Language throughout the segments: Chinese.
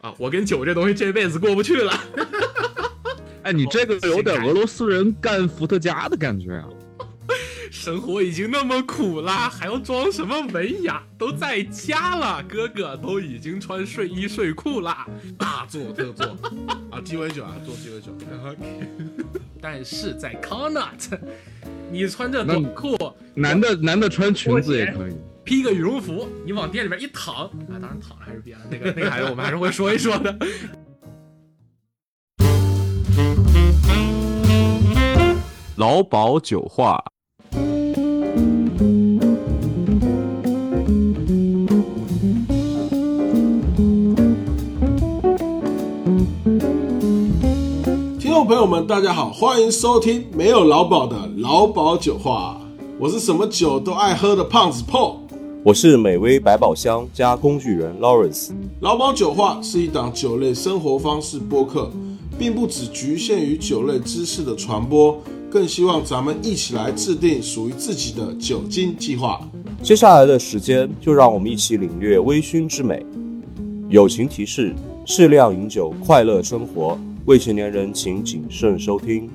啊，我跟酒这东西这辈子过不去了。哎，你这个有点 俄罗斯人干伏特加的感觉啊！生活已经那么苦啦，还要装什么文雅？都在家了，哥哥都已经穿睡衣睡裤啦，大做特做啊，鸡尾酒啊，做鸡尾酒。但是在 Connaught，你穿着短裤，男的男的穿裙子也可以，披个羽绒服，你往店里边一躺啊，当然躺着还是别的，那个那个还是我们还是会说一说的。劳保酒话。听众朋友们，大家好，欢迎收听没有劳保的劳保酒话。我是什么酒都爱喝的胖子 Paul，我是美味百宝箱加工具人 Lawrence。老保酒话是一档酒类生活方式播客，并不只局限于酒类知识的传播，更希望咱们一起来制定属于自己的酒精计划。接下来的时间，就让我们一起领略微醺之美。友情提示：适量饮酒，快乐生活。未成年人请谨慎收听。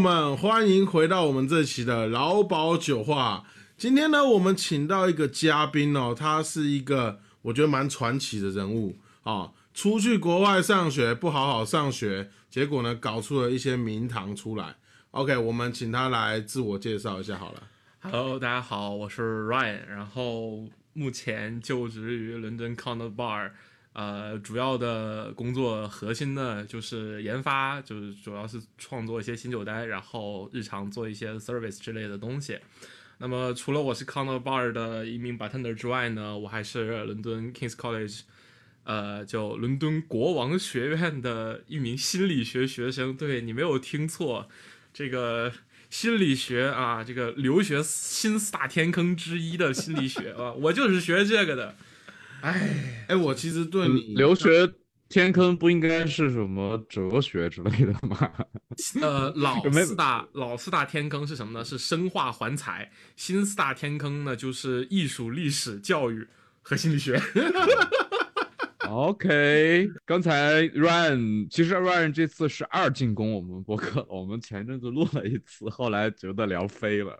们，欢迎回到我们这期的劳保酒话。今天呢，我们请到一个嘉宾哦，他是一个我觉得蛮传奇的人物啊。出去国外上学，不好好上学，结果呢，搞出了一些名堂出来。OK，我们请他来自我介绍一下好了。Hello，大家好，我是 Ryan，然后目前就职于伦敦 Connaught Bar，呃，主要的工作核心呢就是研发，就是主要是创作一些新酒单，然后日常做一些 service 之类的东西。那么除了我是 c o n n e r Bar 的一名 bartender 之外呢，我还是伦敦 Kings College，呃，就伦敦国王学院的一名心理学学生。对你没有听错，这个。心理学啊，这个留学新四大天坑之一的心理学啊，我就是学这个的。哎，哎，我其实对你留学天坑不应该是什么哲学之类的吗？呃，老四大老四大天坑是什么呢？是生化环材。新四大天坑呢，就是艺术、历史、教育和心理学。OK，刚才 Ryan 其实 Ryan 这次是二进攻我们博客，我们前阵子录了一次，后来觉得聊飞了，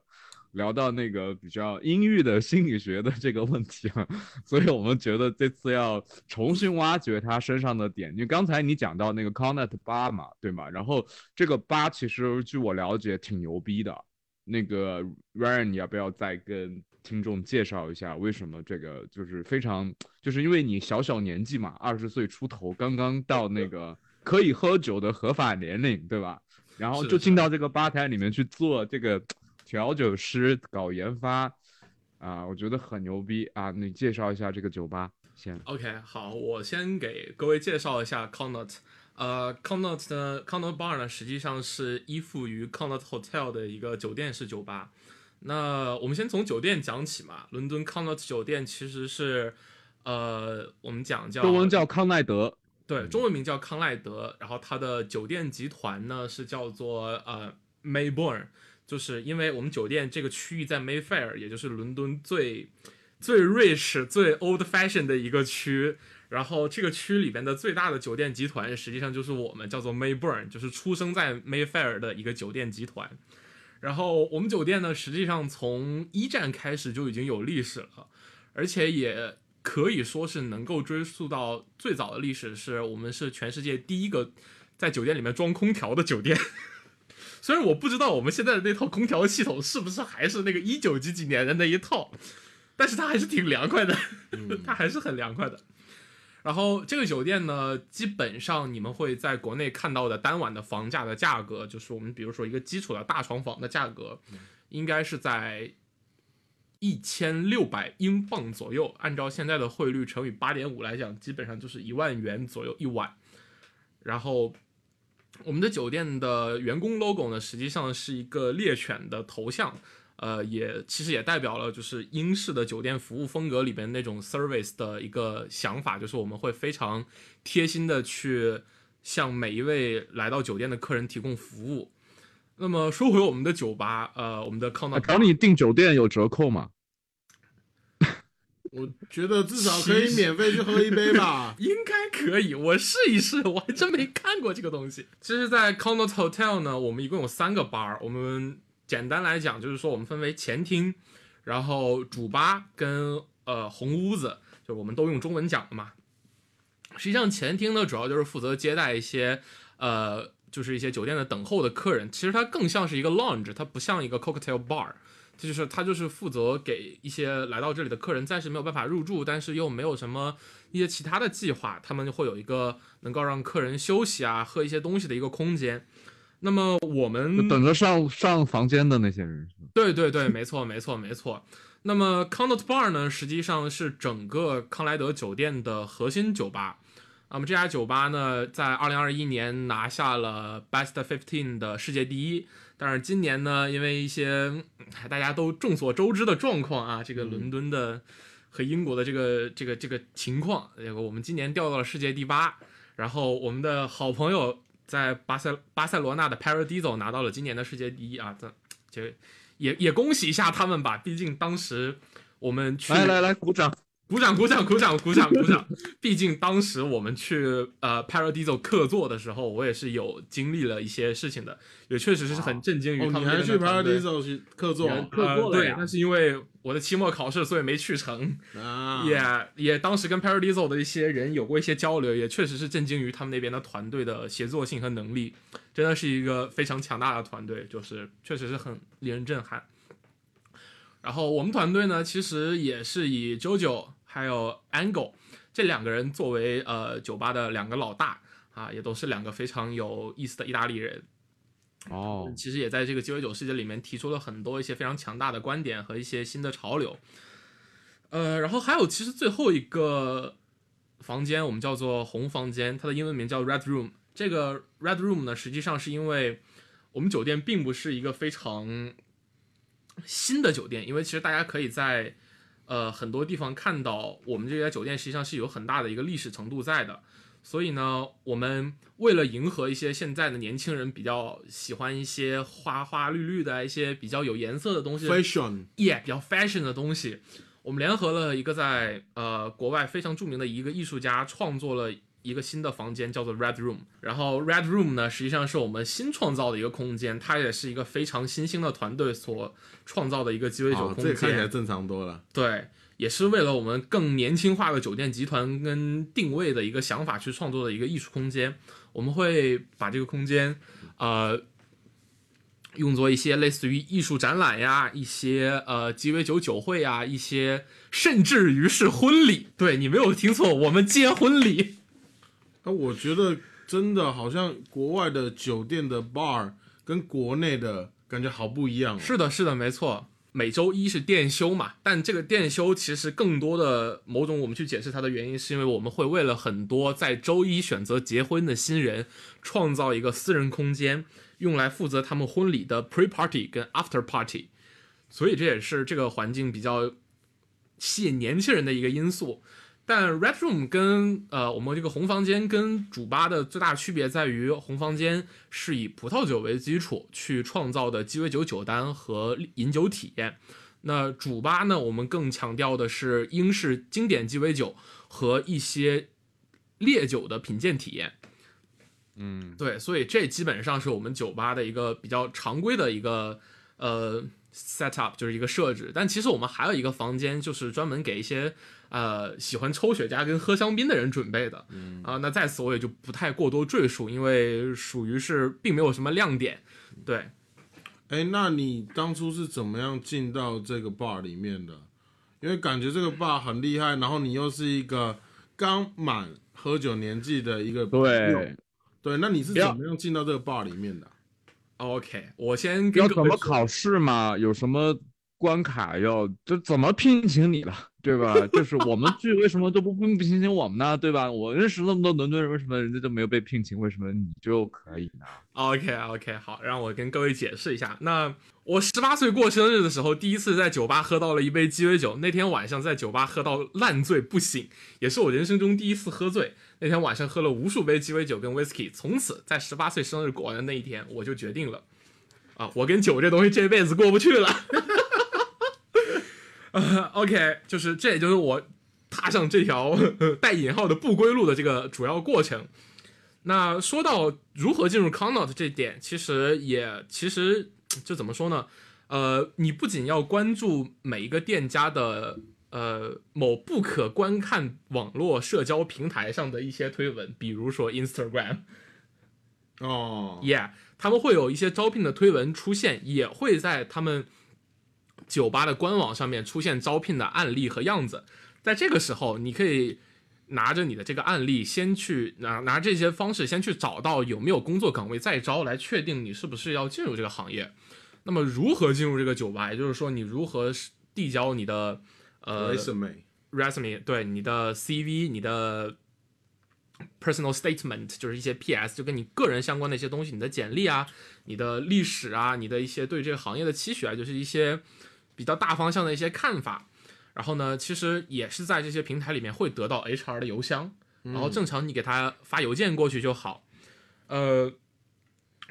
聊到那个比较阴郁的心理学的这个问题啊，所以我们觉得这次要重新挖掘他身上的点。因为刚才你讲到那个 Connaught 八嘛，对吗？然后这个八其实据我了解挺牛逼的。那个 Ryan，你要不要再跟听众介绍一下为什么这个就是非常，就是因为你小小年纪嘛，二十岁出头，刚刚到那个可以喝酒的合法年龄，对吧？然后就进到这个吧台里面去做这个调酒师，搞研发，啊，我觉得很牛逼啊！你介绍一下这个酒吧先。OK，好，我先给各位介绍一下 Connaught。呃，Connaught 呢，Connaught Bar 呢，实际上是依附于 Connaught Hotel 的一个酒店式酒吧。那我们先从酒店讲起嘛。伦敦 Connaught 酒店其实是，呃，我们讲叫中文叫康奈德，对，中文名叫康奈德。然后它的酒店集团呢是叫做呃 Mayborn，就是因为我们酒店这个区域在 Mayfair，也就是伦敦最最 rich、最 old fashion 的一个区。然后这个区里边的最大的酒店集团，实际上就是我们叫做 Mayburn，就是出生在 Mayfair 的一个酒店集团。然后我们酒店呢，实际上从一战开始就已经有历史了，而且也可以说是能够追溯到最早的历史，是我们是全世界第一个在酒店里面装空调的酒店。虽然我不知道我们现在的那套空调系统是不是还是那个一九几几年的那一套，但是它还是挺凉快的，它还是很凉快的。然后这个酒店呢，基本上你们会在国内看到的单晚的房价的价格，就是我们比如说一个基础的大床房的价格，应该是在一千六百英镑左右。按照现在的汇率乘以八点五来讲，基本上就是一万元左右一晚。然后我们的酒店的员工 logo 呢，实际上是一个猎犬的头像，呃，也其实也代表了就是英式的酒店服务风格里边那种 service 的一个想法，就是我们会非常贴心的去向每一位来到酒店的客人提供服务。那么说回我们的酒吧，呃，我们的康纳、找你订酒店有折扣吗？我觉得至少可以免费去喝一杯吧。应该可以，我试一试，我还真没看过这个东西。其实，在 Connaught Hotel 呢，我们一共有三个 bar，我们简单来讲就是说，我们分为前厅，然后主吧跟呃红屋子，就我们都用中文讲的嘛。实际上，前厅呢主要就是负责接待一些呃，就是一些酒店的等候的客人。其实它更像是一个 lounge，它不像一个 cocktail bar。这就是他就是负责给一些来到这里的客人暂时没有办法入住，但是又没有什么一些其他的计划，他们就会有一个能够让客人休息啊、喝一些东西的一个空间。那么我们等着上上房间的那些人？对对对，没错没错没错。那么 Connaught Bar 呢，实际上是整个康莱德酒店的核心酒吧。那么这家酒吧呢，在二零二一年拿下了 Best Fifteen 的世界第一。但是今年呢，因为一些嗯大家都众所周知的状况啊，这个伦敦的和英国的这个这个这个情况，这个我们今年掉到了世界第八。然后我们的好朋友在巴塞巴塞罗那的 Paradiso 拿到了今年的世界第一啊，这这也也恭喜一下他们吧，毕竟当时我们去来来来，鼓掌！鼓掌鼓掌鼓掌鼓掌鼓掌！毕竟当时我们去呃 Paradiso 客座的时候，我也是有经历了一些事情的，也确实是很震惊于哦，他们那边你还去 Paradiso 去客座客对那是因为我的期末考试，所以没去成。啊？也也当时跟 Paradiso 的一些人有过一些交流，也确实是震惊于他们那边的团队的协作性和能力，真的是一个非常强大的团队，就是确实是很令人震撼。然后我们团队呢，其实也是以 JoJo 还有 Angle 这两个人作为呃酒吧的两个老大啊，也都是两个非常有意思的意大利人。哦，其实也在这个鸡尾酒世界里面提出了很多一些非常强大的观点和一些新的潮流。呃，然后还有其实最后一个房间我们叫做红房间，它的英文名叫 Red Room。这个 Red Room 呢，实际上是因为我们酒店并不是一个非常新的酒店，因为其实大家可以在呃很多地方看到，我们这家酒店实际上是有很大的一个历史程度在的。所以呢，我们为了迎合一些现在的年轻人比较喜欢一些花花绿绿的一些比较有颜色的东西 Fashion，yeah，比较 fashion 的东西，我们联合了一个在呃国外非常著名的一个艺术家创作了一个新的房间，叫做 Red Room。然后 Red Room 呢，实际上是我们新创造的一个空间，它也是一个非常新兴的团队所创造的一个鸡尾酒哦，空这看起来。正常多了。对，也是为了我们更年轻化的酒店集团跟定位的一个想法去创作的一个艺术空间。我们会把这个空间，呃，用作一些类似于艺术展览呀，一些呃鸡尾酒酒会呀，一些甚至于是婚礼。对你没有听错，我们接婚礼。那我觉得真的好像国外的酒店的 bar 跟国内的感觉好不一样、是的，是的，没错。每周一是店休嘛，但这个店休其实更多的某种我们去解释它的原因，是因为我们会为了很多在周一选择结婚的新人，创造一个私人空间，用来负责他们婚礼的 pre party 跟 after party，所以这也是这个环境比较吸引年轻人的一个因素。但 Red Room 跟呃我们这个红房间跟主吧的最大区别在于，红房间是以葡萄酒为基础去创造的鸡尾酒酒单和饮酒体验。那主吧呢，我们更强调的是英式经典鸡尾酒和一些烈酒的品鉴体验。嗯，对，所以这基本上是我们酒吧的一个比较常规的一个呃 setup，就是一个设置。但其实我们还有一个房间，就是专门给一些呃喜欢抽雪茄跟喝香槟的人准备的。嗯啊、那在此我也就不太过多赘述，因为属于是并没有什么亮点。对，哎，那你当初是怎么样进到这个 bar 里面的？因为感觉这个 bar 很厉害，然后你又是一个刚满喝酒年纪的一个对，对，那你是怎么样进到这个 bar 里面的？OK，我先跟要怎么考试嘛？有什么关卡要这怎么聘请你了，对吧？就是我们剧为什么都不不聘请我们呢，对吧？我认识那么多伦敦人，为什么人家就没有被聘请？为什么你就可以呢？OK OK，好，让我跟各位解释一下。那我十八岁过生日的时候，第一次在酒吧喝到了一杯鸡尾酒。那天晚上在酒吧喝到烂醉不醒，也是我人生中第一次喝醉。那天晚上喝了无数杯鸡尾酒跟 whisky，从此在十八岁生日过完的那一天，我就决定了，啊，我跟酒这东西这辈子过不去了。呃，OK，就是这也就是我踏上这条带引号的不归路的这个主要过程。那说到如何进入 Connaught 这点，其实也其实就怎么说呢？呃，你不仅要关注每一个店家的呃某不可观看网络社交平台上的一些推文，比如说 Instagram，哦，Yeah，他们会有一些招聘的推文出现，也会在他们酒吧的官网上面出现招聘的案例和样子。在这个时候，你可以拿着你的这个案例，先去拿拿这些方式，先去找到有没有工作岗位在招，来确定你是不是要进入这个行业。那么，如何进入这个酒吧？也就是说，你如何递交你的呃 resume resume，对你的 CV，你的 personal statement，就是一些 PS，就跟你个人相关的一些东西，你的简历啊，你的历史啊，你的一些对这个行业的期许啊，就是一些比较大方向的一些看法。然后呢，其实也是在这些平台里面会得到 HR 的邮箱，然后正常你给他发邮件过去就好。呃，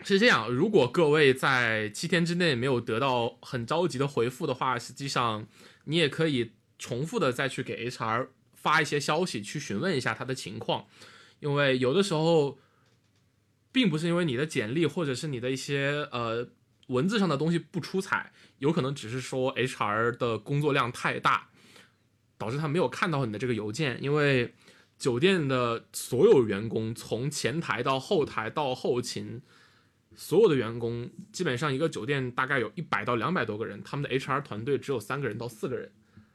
是这样，如果各位在七天之内没有得到很着急的回复的话，实际上你也可以重复的再去给 HR 发一些消息，去询问一下他的情况，因为有的时候，并不是因为你的简历或者是你的一些呃文字上的东西不出彩，有可能只是说 HR 的工作量太大，导致他没有看到你的这个邮件，因为酒店的所有员工，从前台到后台到后勤。所有的员工基本上一个酒店大概有一百到两百多个人，他们的 HR 团队只有三个人到四个人，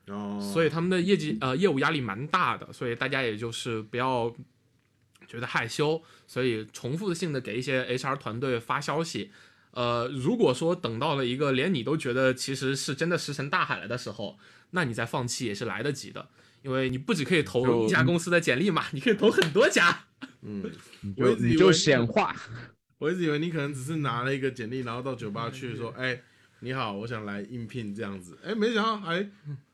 哦，所以他们的业绩呃业务压力蛮大的，所以大家也就是不要觉得害羞，所以重复性的给一些 HR 团队发消息。呃，如果说等到了一个连你都觉得其实是真的石沉大海了的时候，那你再放弃也是来得及的，因为你不只可以投就一家公司的简历嘛，你可以投很多家。嗯，你我你就直以为显化，我一直以为你可能只是拿了一个简历，然后到酒吧去说，哎，你好，我想来应聘这样子，哎，没想到还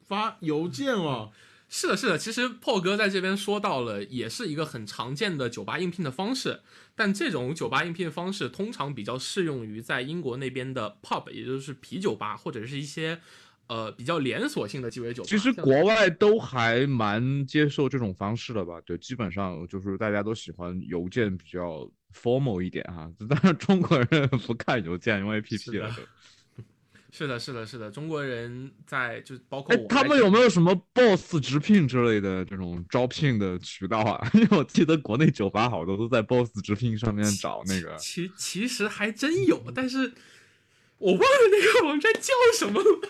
发邮件哦，是的，是的，其实破哥在这边说到了，也是一个很常见的酒吧应聘的方式。但这种酒吧应聘方式通常比较适用于在英国那边的 pub，也就是啤酒吧或者是一些呃比较连锁性的鸡尾酒吧。其实国外都还蛮接受这种方式的吧？对，基本上就是大家都喜欢邮件比较 formal 一点哈。当然中国人不看邮件，用 APP 了。是的，是的，是的，中国人在就包括他们有没有什么 boss 直聘之类的这种招聘的渠道啊？因为我记得国内酒吧好多都在 boss 直聘上面找那个。其其实还真有，但是我忘了那个网站叫什么了。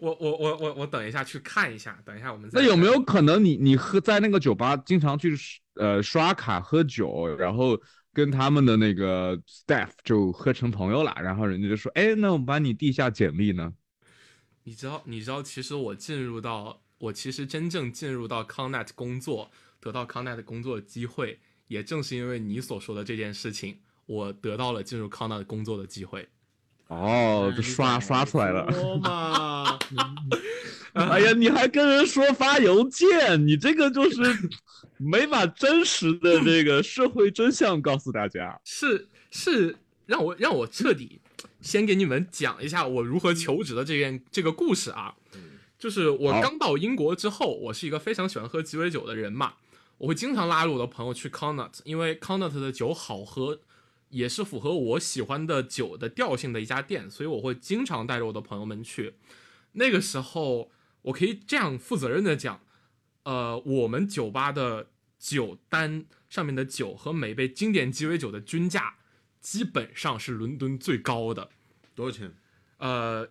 我我我我我等一下去看一下，等一下我们再那有没有可能你你喝在那个酒吧经常去呃刷卡喝酒，然后跟他们的那个 staff 就喝成朋友了，然后人家就说，哎，那我把你递一下简历呢？你知道，你知道，其实我进入到，我其实真正进入到 Connet 工作，得到 Connet 工作的机会，也正是因为你所说的这件事情，我得到了进入 Connet 工作的机会。哦，就刷刷出来了。哎呀，你还跟人说发邮件，你这个就是没把真实的这个社会真相告诉大家。是是，让我让我彻底先给你们讲一下我如何求职的这件这个故事啊。就是我刚到英国之后，我是一个非常喜欢喝鸡尾酒的人嘛，我会经常拉着我的朋友去 Connaught，因为 Connaught 的酒好喝，也是符合我喜欢的酒的调性的一家店，所以我会经常带着我的朋友们去。那个时候，我可以这样负责任的讲，呃，我们酒吧的酒单上面的酒和每杯经典鸡尾酒的均价，基本上是伦敦最高的。多少钱？呃，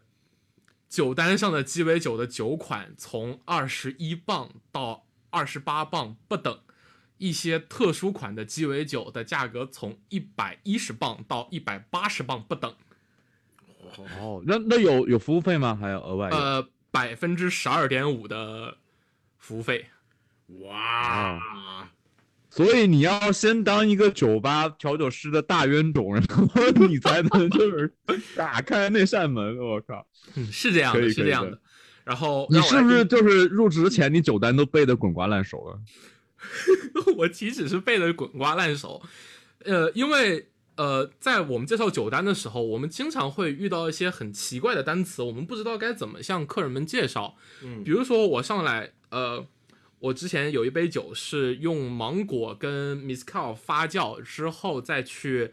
酒单上的鸡尾酒的酒款从二十一磅到二十八磅不等，一些特殊款的鸡尾酒的价格从一百一十磅到一百八十磅不等。哦，那那有有服务费吗？还要额外有？呃，百分之十二点五的服务费。哇，所以你要先当一个酒吧调酒师的大冤种，然后 你才能就是打开那扇门。我靠，嗯，是这样是这样的。然后你是不是就是入职前你酒单都背的滚瓜烂熟了？我岂止是背的滚瓜烂熟，呃，因为呃，在我们介绍酒单的时候，我们经常会遇到一些很奇怪的单词，我们不知道该怎么向客人们介绍。嗯。比如说我上来，呃，我之前有一杯酒是用芒果跟 mezcal 发酵之后再去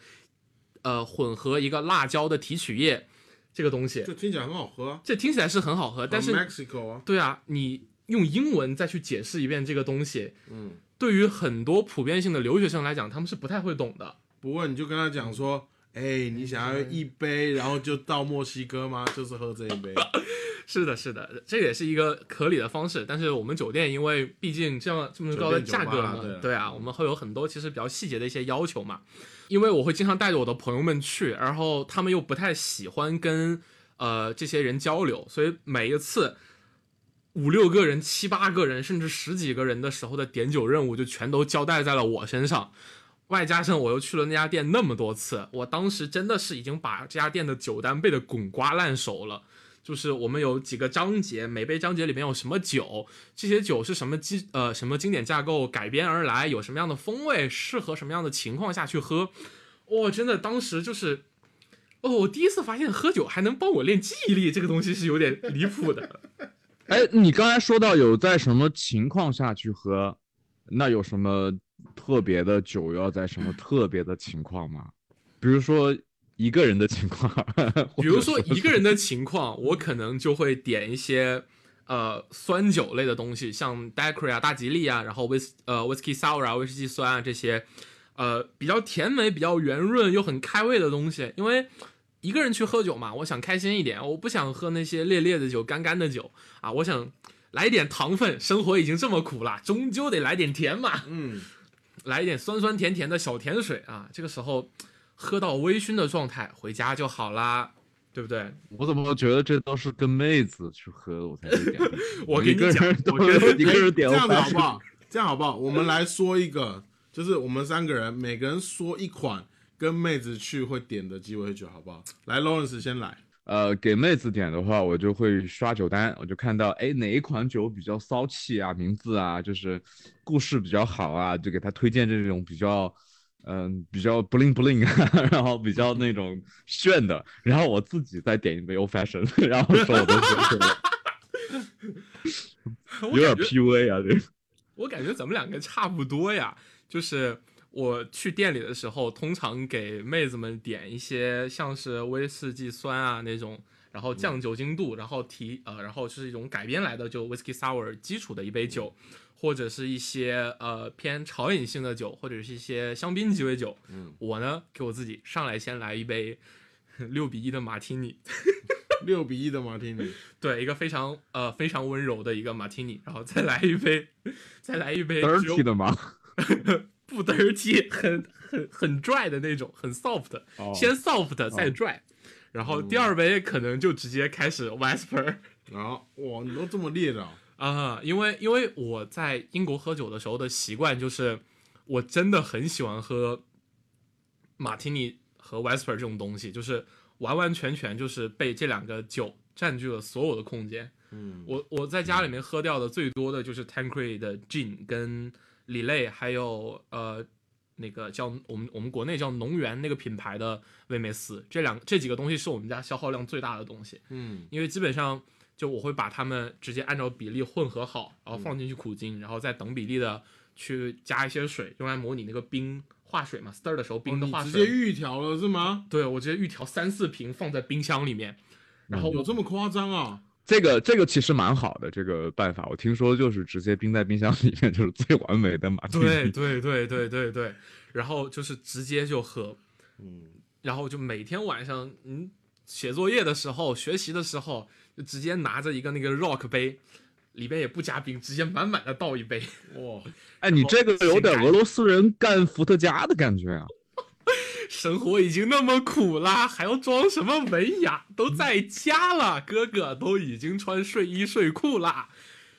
呃混合一个辣椒的提取液，这个东西。这，听起来很好喝。啊，这听起来是很好喝，但是 Mexico 啊，对啊，你用英文再去解释一遍这个东西，嗯，对于很多普遍性的留学生来讲，他们是不太会懂的。不过你就跟他讲说，哎，你想要一杯，然后就到墨西哥吗？就是喝这一杯，是的，是的，这也是一个合理的方式。但是我们酒店因为毕竟这样这么高的价格嘛对啊，我们会有很多其实比较细节的一些要求嘛。因为我会经常带着我的朋友们去，然后他们又不太喜欢跟呃这些人交流，所以每一次五六个人、七八个人，甚至十几个人的时候的点酒任务，就全都交代在了我身上。外加上我又去了那家店那么多次，我当时真的是已经把这家店的酒单背得滚瓜烂熟了。就是我们有几个章节，每杯章节里面有什么酒，这些酒是什么基呃什么经典架构改编而来，有什么样的风味，适合什么样的情况下去喝。哇、真的当时就是，哦，我第一次发现喝酒还能帮我练记忆力，这个东西是有点离谱的。哎，你刚才说到有在什么情况下去喝，那有什么特别的酒要在什么特别的情况吗？比如说一个人的情况，比如说一个人的情况，我可能就会点一些呃酸酒类的东西，像 daiquiri 啊、大吉利啊，然后 whis 呃 whisky sour 啊、威士忌酸啊这些，呃比较甜美、比较圆润又很开胃的东西。因为一个人去喝酒嘛，我想开心一点，我不想喝那些烈烈的酒、干干的酒啊，我想来一点糖分。生活已经这么苦了，终究得来点甜嘛。嗯，来一点酸酸甜甜的小甜水啊，这个时候喝到微醺的状态，回家就好啦，对不对？我怎么觉得这都是跟妹子去喝我才会点的？我跟你讲一个人，都我一个人点这样好不好？这样好不好？我们来说一个，就是我们三个人每个人说一款跟妹子去会点的鸡尾酒，好不好？来，Lawrence 先来。呃，给妹子点的话，我就会刷酒单，我就看到，哎，哪一款酒比较骚气啊，名字啊，就是故事比较好啊，就给她推荐这种比较，嗯、比较 bling bling 啊，然后比较那种炫的，然后我自己再点一杯 old fashion，然后说我都觉得有点我感觉 PUA 啊，这个。我感觉咱们两个差不多呀，就是我去店里的时候，通常给妹子们点一些像是威士忌酸啊那种，然后降酒精度，然后提呃，然后是一种改编来的就 whisky sour 基础的一杯酒，或者是一些呃偏潮饮性的酒，或者是一些香槟鸡尾酒。嗯，我呢给我自己上来先来一杯六比一的马提尼，六比一的马提尼，对，一个非常呃非常温柔的一个马提尼，然后再来一杯，再来一杯 dirty 的吗？不 dirty，很很很 dry 的那种，很 soft，、哦先 soft 再 dry，、然后第二杯可能就直接开始 whisper 然后哇，你都这么烈的啊、啊、因为因为我在英国喝酒的时候的习惯就是，我真的很喜欢喝马提尼和 whisper 这种东西，就是完完全全就是被这两个酒占据了所有的空间。嗯，我我在家里面喝掉的最多的就是 Tanqueray 的 gin 跟里类，还有呃那个叫我们我们国内叫农源那个品牌的威美斯，这两这几个东西是我们家消耗量最大的东西，嗯，因为基本上就我会把它们直接按照比例混合好，然后放进去苦精，然后再等比例的去加一些水，用来模拟那个冰化水嘛，stir 的时候冰的化水。直接预调了是吗？对我直接预调三四瓶放在冰箱里面，然后我有这么夸张啊？这个这个其实蛮好的，这个办法我听说就是直接冰在冰箱里面就是最完美的马提尼。对对对对对对，然后就是直接就喝，嗯，然后就每天晚上嗯写作业的时候、学习的时候，就直接拿着一个那个 rock 杯，里边也不加冰，直接满满的倒一杯。哇，哎，你这个有点俄罗斯人干伏特加的感觉啊！生活已经那么苦啦，还要装什么文雅？都在家了，哥哥都已经穿睡衣睡裤啦，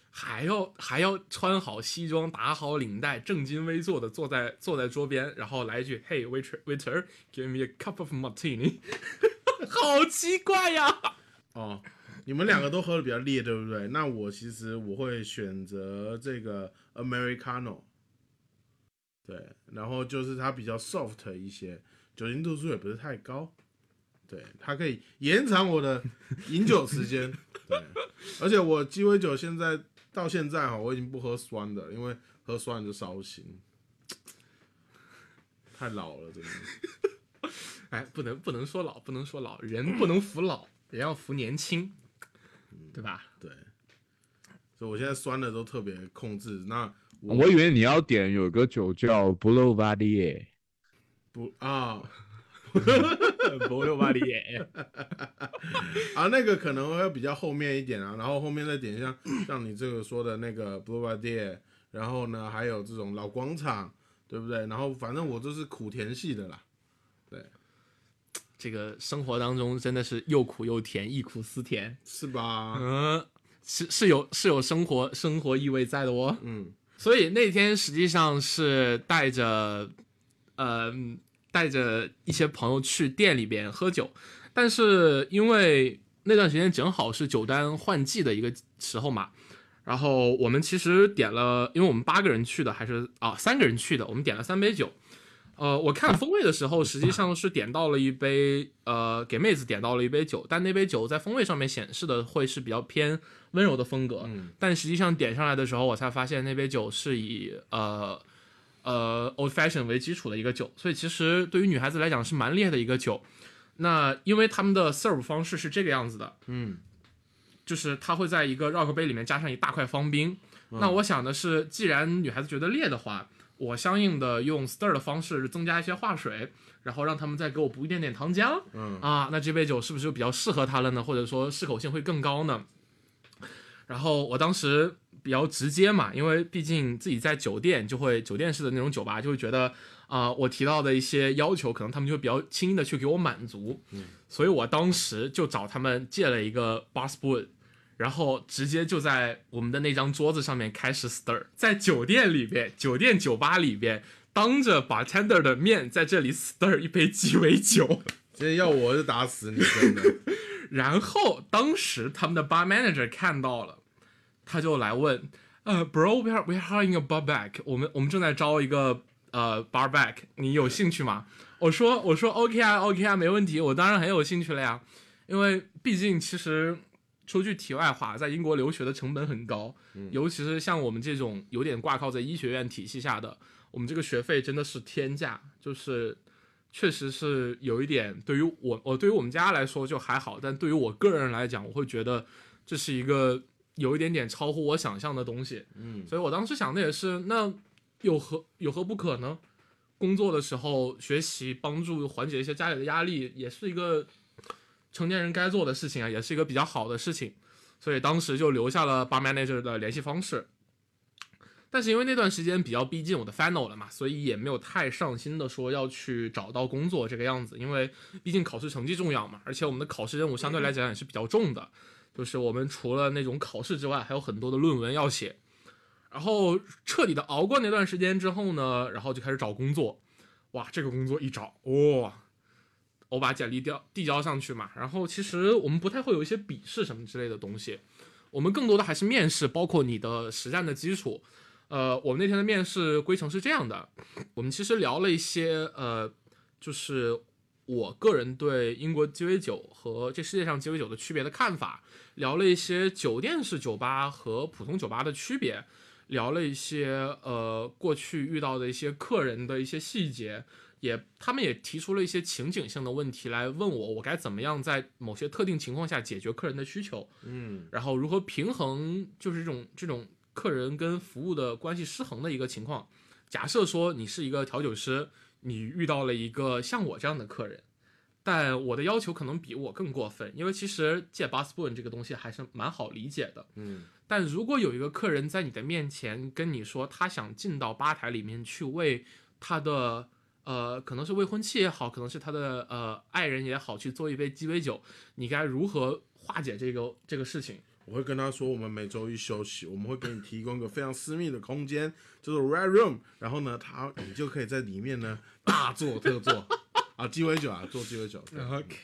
还要还要穿好西装，打好领带，正襟危坐的坐在坐在桌边，然后来一句 “Hey waiter waiter，give me a cup of martini”，好奇怪呀！哦，你们两个都喝的比较烈，对不对？那我其实我会选择这个 Americano，对，然后就是它比较 soft 一些，酒精度数也不是太高，对，它可以延长我的饮酒时间，对，而且我鸡尾酒现在到现在哈，我已经不喝酸的，因为喝酸就烧心，太老了，真的。哎，不能不能说老，不能说老，人不能服老，人要服年轻，对吧？对，所以我现在酸的都特别控制。那我我以为你要点有个酒叫 Blue Valley，不啊 不用巴黎耶，啊，那个可能会比较后面一点啊，然后后面再点像像你这个说的那个 Blue v a d e 然后呢还有这种老广场，对不对？然后反正我都是苦甜系的啦。对这个生活当中真的是又苦又甜，忆苦思甜。是吧？嗯，是是有是有生活生活意味在的哦。嗯，所以那天实际上是带着，呃，带着一些朋友去店里边喝酒，但是因为那段时间正好是酒单换季的一个时候嘛，然后我们其实点了，因为我们八个人去的，还是啊三个人去的，我们点了三杯酒。呃，我看风味的时候，实际上是点到了一杯，呃，给妹子点到了一杯酒，但那杯酒在风味上面显示的会是比较偏温柔的风格，嗯。但实际上点上来的时候，我才发现那杯酒是以呃呃 old fashion 为基础的一个酒，所以其实对于女孩子来讲是蛮烈的一个酒。那因为他们的 serve 方式是这个样子的，嗯，就是它会在一个 rock 杯里面加上一大块方冰。那我想的是，既然女孩子觉得烈的话，我相应的用 stir 的方式增加一些化水，然后让他们再给我补一点点糖浆。嗯啊，那这杯酒是不是就比较适合她了呢？或者说适口性会更高呢？然后我当时比较直接嘛，因为毕竟自己在酒店就会酒店式的那种酒吧，就会觉得啊、我提到的一些要求，可能他们就会比较轻易的去给我满足。嗯所以我当时就找他们借了一个 bar spoon，然后直接就在我们的那张桌子上面开始 stir，在酒店里边，酒店酒吧里边，当着 bartender 的面在这里 stir 一杯鸡尾酒。今天要我就打死你，真的。然后当时他们的 bar manager 看到了，他就来问，呃，bro，we are we are hiring a bar back，我们我们正在招一个呃 bar back，你有兴趣吗？我说我说 OK 啊 OK 啊，没问题，我当然很有兴趣了呀，因为毕竟其实说句题外话，在英国留学的成本很高，尤其是像我们这种有点挂靠在医学院体系下的，我们这个学费真的是天价，就是确实是有一点，对于我，我对于我们家来说就还好，但对于我个人来讲，我会觉得这是一个有一点点超乎我想象的东西。嗯，所以我当时想的也是，那有何有何不可呢？工作的时候学习，帮助缓解一些家里的压力，也是一个成年人该做的事情啊，也是一个比较好的事情。所以当时就留下了 bar manager 的联系方式。但是因为那段时间比较逼近我的 final 了嘛，所以也没有太上心的说要去找到工作这个样子，因为毕竟考试成绩重要嘛，而且我们的考试任务相对来讲也是比较重的，就是我们除了那种考试之外，还有很多的论文要写。然后彻底的熬过那段时间之后呢，然后就开始找工作。哇，这个工作一找，哇、我把简历调递交上去嘛。然后其实我们不太会有一些笔试什么之类的东西，我们更多的还是面试，包括你的实战的基础。呃，我们那天的面试规程是这样的，我们其实聊了一些呃，就是我个人对英国鸡尾酒和这世界上鸡尾酒的区别的看法，聊了一些酒店式酒吧和普通酒吧的区别，聊了一些呃过去遇到的一些客人的一些细节，也他们也提出了一些情景性的问题来问我，我该怎么样在某些特定情况下解决客人的需求，嗯然后如何平衡就是这种这种客人跟服务的关系失衡的一个情况。假设说你是一个调酒师，你遇到了一个像我这样的客人，但我的要求可能比我更过分，因为其实借 bus spoon 这个东西还是蛮好理解的。嗯但如果有一个客人在你的面前跟你说他想进到吧台里面去为他的呃，可能是未婚妻也好，可能是他的呃爱人也好，去做一杯鸡尾酒，你该如何化解这个这个事情？我会跟他说，我们每周一休息，我们会给你提供一个非常私密的空间，叫做 Red Room。然后呢，他你就可以在里面呢大做特做 啊，鸡尾酒啊，做鸡尾酒。对 OK，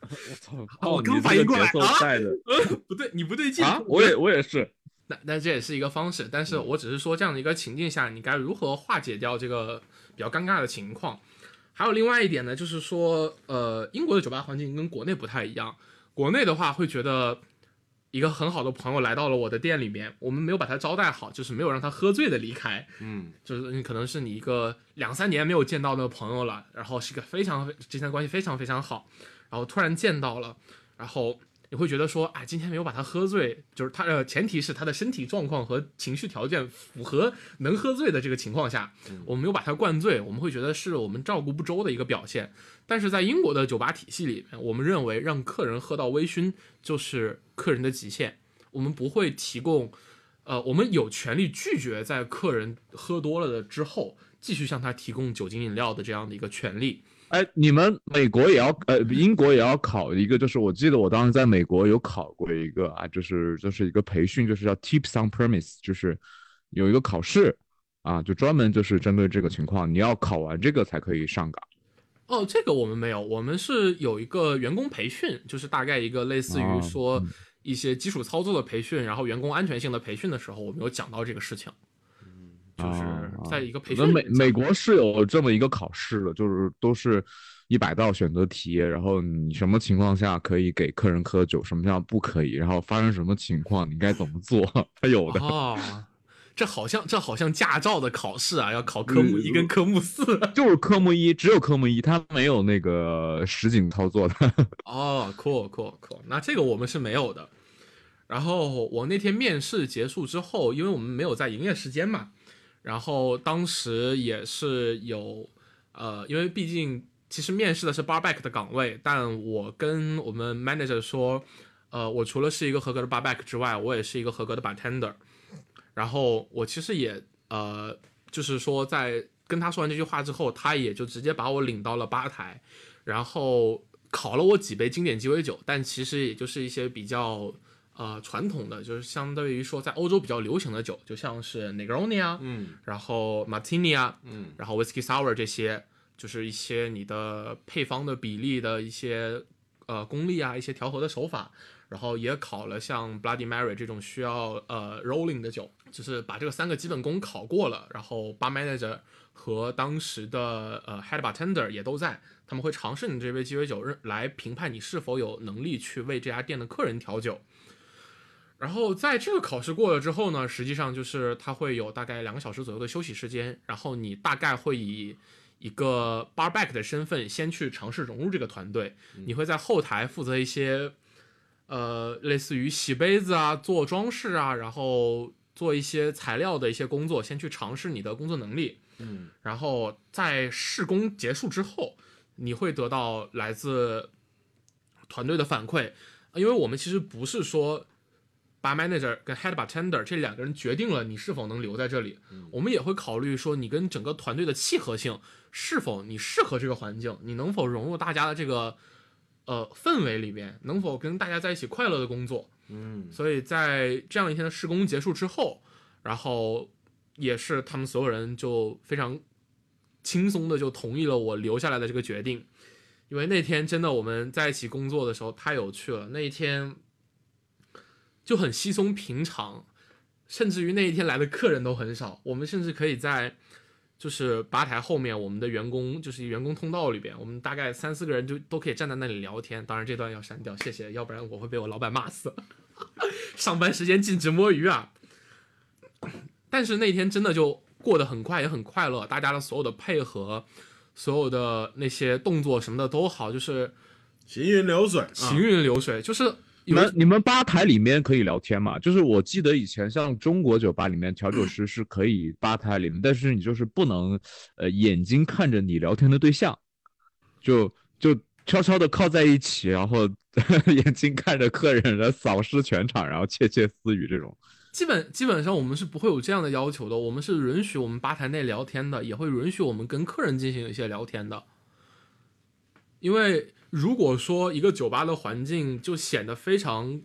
我操！我刚反应过来节奏啊带的 不对，你不对劲啊！我也我也是，那那这也是一个方式，但是我只是说这样的一个情境下，你该如何化解掉这个比较尴尬的情况。还有另外一点呢，就是说，呃，英国的酒吧环境跟国内不太一样。国内的话会觉得一个很好的朋友来到了我的店里面，我们没有把他招待好，就是没有让他喝醉的离开，嗯，就是你可能是你一个两三年没有见到的朋友了，然后是个非常之间的关系非常非常好，然后突然见到了，然后你会觉得说，哎，今天没有把他喝醉，就是他呃，前提是他的身体状况和情绪条件符合能喝醉的这个情况下，我们没有把他灌醉，我们会觉得是我们照顾不周的一个表现。但是在英国的酒吧体系里面，我们认为让客人喝到微醺就是客人的极限，我们不会提供，呃，我们有权利拒绝在客人喝多了的之后继续向他提供酒精饮料的这样的一个权利。哎，你们美国也要呃，英国也要考一个，就是我记得我当时在美国有考过一个啊，就是就是一个培训，就是叫 Tips on Premise，就是有一个考试啊，就专门就是针对这个情况，你要考完这个才可以上岗。哦，这个我们没有，我们是有一个员工培训，就是大概一个类似于哦说一些基础操作的培训，然后员工安全性的培训的时候，我们有讲到这个事情。就是在一个培训里面讲那美美国是有这么一个考试的，就是都是一百道选择题，然后你什么情况下可以给客人喝酒，什么样不可以，然后发生什么情况你该怎么做，它有的。哦，这好像这好像驾照的考试啊，要考科目一跟科目四。就是科目一，只有科目一，它没有那个实景操作的。哦，cool cool cool，那这个我们是没有的。然后我那天面试结束之后，因为我们没有在营业时间嘛，然后当时也是有，呃，因为毕竟其实面试的是 barback 的岗位，但我跟我们 manager 说，呃，我除了是一个合格的 barback 之外，我也是一个合格的 bartender。然后我其实也呃，就是说在跟他说完这句话之后，他也就直接把我领到了吧台，然后考了我几杯经典鸡尾酒，但其实也就是一些比较呃传统的，就是相对于说在欧洲比较流行的酒，就像是 Negroni 啊，嗯然后 Martini 啊，嗯然后 Whisky Sour 这些，就是一些你的配方的比例的一些呃功力啊，一些调和的手法，然后也考了像 Bloody Mary 这种需要呃 rolling 的酒，就是把这个三个基本功考过了，然后 bar manager 和当时的呃 head bartender 也都在，他们会尝试你这杯鸡尾酒，来评判你是否有能力去为这家店的客人调酒。然后在这个考试过了之后呢，实际上就是它会有大概两个小时左右的休息时间，然后你大概会以一个 barback 的身份先去尝试融入这个团队，你会在后台负责一些呃类似于洗杯子啊、做装饰啊，然后做一些材料的一些工作，先去尝试你的工作能力。嗯然后在试工结束之后，你会得到来自团队的反馈，因为我们其实不是说 bar manager 跟 head bartender 这两个人决定了你是否能留在这里，我们也会考虑说你跟整个团队的契合性，是否你适合这个环境，你能否融入大家的这个呃氛围里面，能否跟大家在一起快乐的工作。嗯所以在这样一天的施工结束之后，然后也是他们所有人就非常轻松的就同意了我留下来的这个决定，因为那天真的我们在一起工作的时候太有趣了，那一天就很稀松平常，甚至于那一天来的客人都很少，我们甚至可以在。就是吧台后面，我们的员工就是员工通道里边，我们大概三四个人就都可以站在那里聊天。当然这段要删掉，谢谢，要不然我会被我老板骂死。上班时间禁止摸鱼啊！但是那天真的就过得很快，也很快乐，大家的所有的配合，所有的那些动作什么的都好，就是行云流水，行啊云流水，就是你们你们吧台里面可以聊天嘛？就是我记得以前像中国酒吧里面调酒师是可以吧台里面，但是你就是不能呃眼睛看着你聊天的对象，就就悄悄的靠在一起，然后 眼睛看着客人，然后扫视全场，然后窃窃私语这种。基本基本上我们是不会有这样的要求的，我们是允许我们吧台内聊天的，也会允许我们跟客人进行一些聊天的。因为如果说一个酒吧的环境就显得非常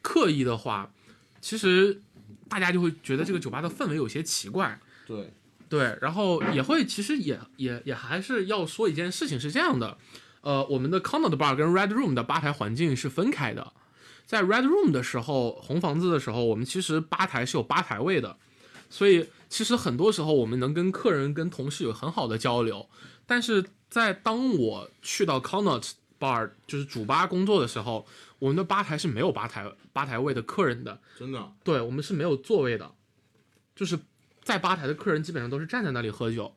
刻意的话，其实大家就会觉得这个酒吧的氛围有些奇怪。对，对，然后也会，其实也也也还是要说一件事情是这样的，呃，我们的 Corner 的 bar 跟 Red Room 的吧台环境是分开的，在 Red Room 的时候，红房子的时候，我们其实吧台是有吧台位的，所以其实很多时候我们能跟客人、跟同事有很好的交流，但是在当我去到 Connoct bar 就是主吧工作的时候，我们的吧台是没有吧台吧台位的客人的，真的啊、对我们是没有座位的，就是在吧台的客人基本上都是站在那里喝酒。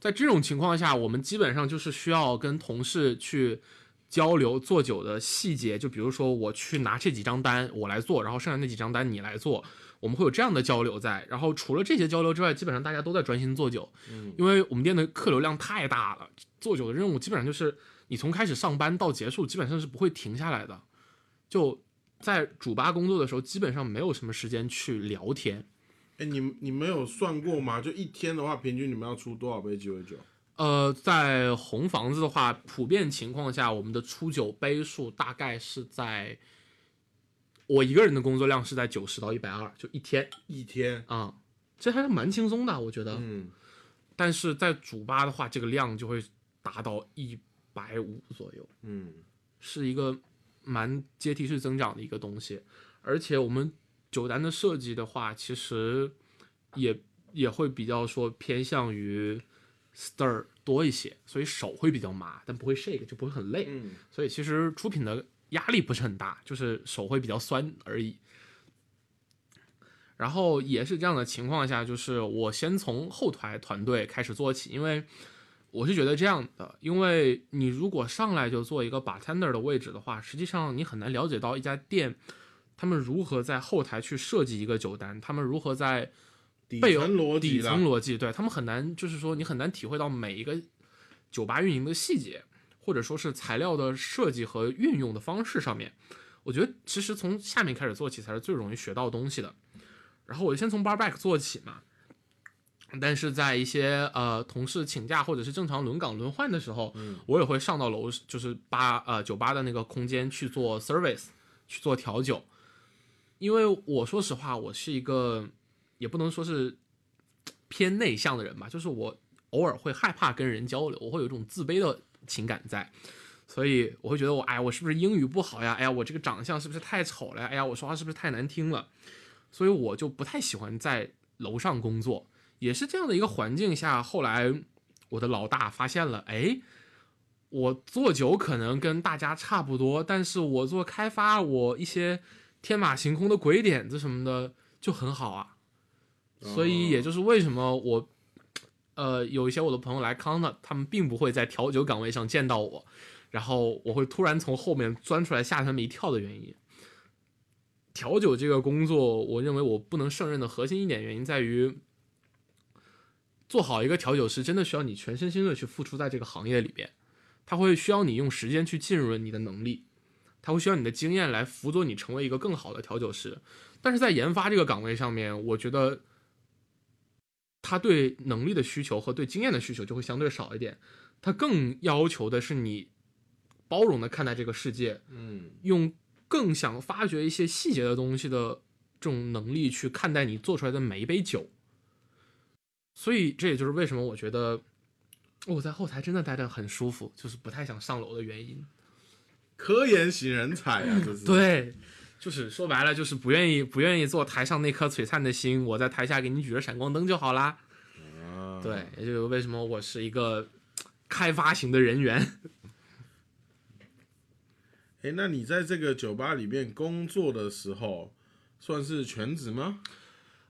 在这种情况下，我们基本上就是需要跟同事去交流做酒的细节，就比如说我去拿这几张单我来做，然后剩下那几张单你来做，我们会有这样的交流在。然后除了这些交流之外，基本上大家都在专心做酒，嗯因为我们店的客流量太大了，做酒的任务基本上就是你从开始上班到结束，基本上是不会停下来的。就在主吧工作的时候，基本上没有什么时间去聊天。哎，你你们有算过吗？就一天的话，平均你们要出多少杯鸡尾酒？呃，在红房子的话，普遍情况下，我们的出酒杯数大概是在我一个人的工作量是在九十到一百二，就一天一天，啊、这还是蛮轻松的，我觉得。嗯，但是在主吧的话，这个量就会达到一百五左右。嗯，是一个蛮阶梯式增长的一个东西，而且我们酒单的设计的话，其实也也会比较说偏向于 stir 多一些，所以手会比较麻，但不会 shake，就不会很累。嗯，所以其实出品的压力不是很大，就是手会比较酸而已。然后也是这样的情况下，就是我先从后台团队开始做起，因为我是觉得这样的，因为你如果上来就做一个 bartender 的位置的话，实际上你很难了解到一家店他们如何在后台去设计一个酒单，他们如何在底层逻辑底层逻辑，对他们很难，就是说你很难体会到每一个酒吧运营的细节，或者说是材料的设计和运用的方式上面。我觉得其实从下面开始做起才是最容易学到东西的。然后我就先从 bar back 做起嘛，但是在一些呃同事请假或者是正常轮岗轮换的时候，我也会上到楼，就是吧呃酒吧的那个空间去做 service，去做调酒。因为我说实话，我是一个也不能说是偏内向的人吧，就是我偶尔会害怕跟人交流，我会有一种自卑的情感在，所以我会觉得我哎，我是不是英语不好呀？哎呀，我这个长相是不是太丑了呀？哎呀，我说话是不是太难听了？所以我就不太喜欢在楼上工作。也是这样的一个环境下，后来我的老大发现了，哎，我做酒可能跟大家差不多，但是我做开发，我一些天马行空的鬼点子什么的就很好啊。所以也就是为什么我，呃，有一些我的朋友来康的，他们并不会在调酒岗位上见到我，然后我会突然从后面钻出来吓他们一跳的原因。调酒这个工作，我认为我不能胜任的核心一点原因在于，做好一个调酒师真的需要你全身心的去付出在这个行业里边，他会需要你用时间去浸润你的能力，他会需要你的经验来辅佐你成为一个更好的调酒师。但是在研发这个岗位上面，我觉得他对能力的需求和对经验的需求就会相对少一点，他更要求的是你包容的看待这个世界，嗯，用更想发掘一些细节的东西的这种能力去看待你做出来的每一杯酒。所以这也就是为什么我觉得我在后台真的待得很舒服，就是不太想上楼的原因。科研型人才啊，这是。对，就是说白了，就是不愿意不愿意做台上那颗璀璨的星，我在台下给你举着闪光灯就好啦。啊，对，也就是为什么我是一个开发型的人员。哎，那你在这个酒吧里面工作的时候，算是全职吗？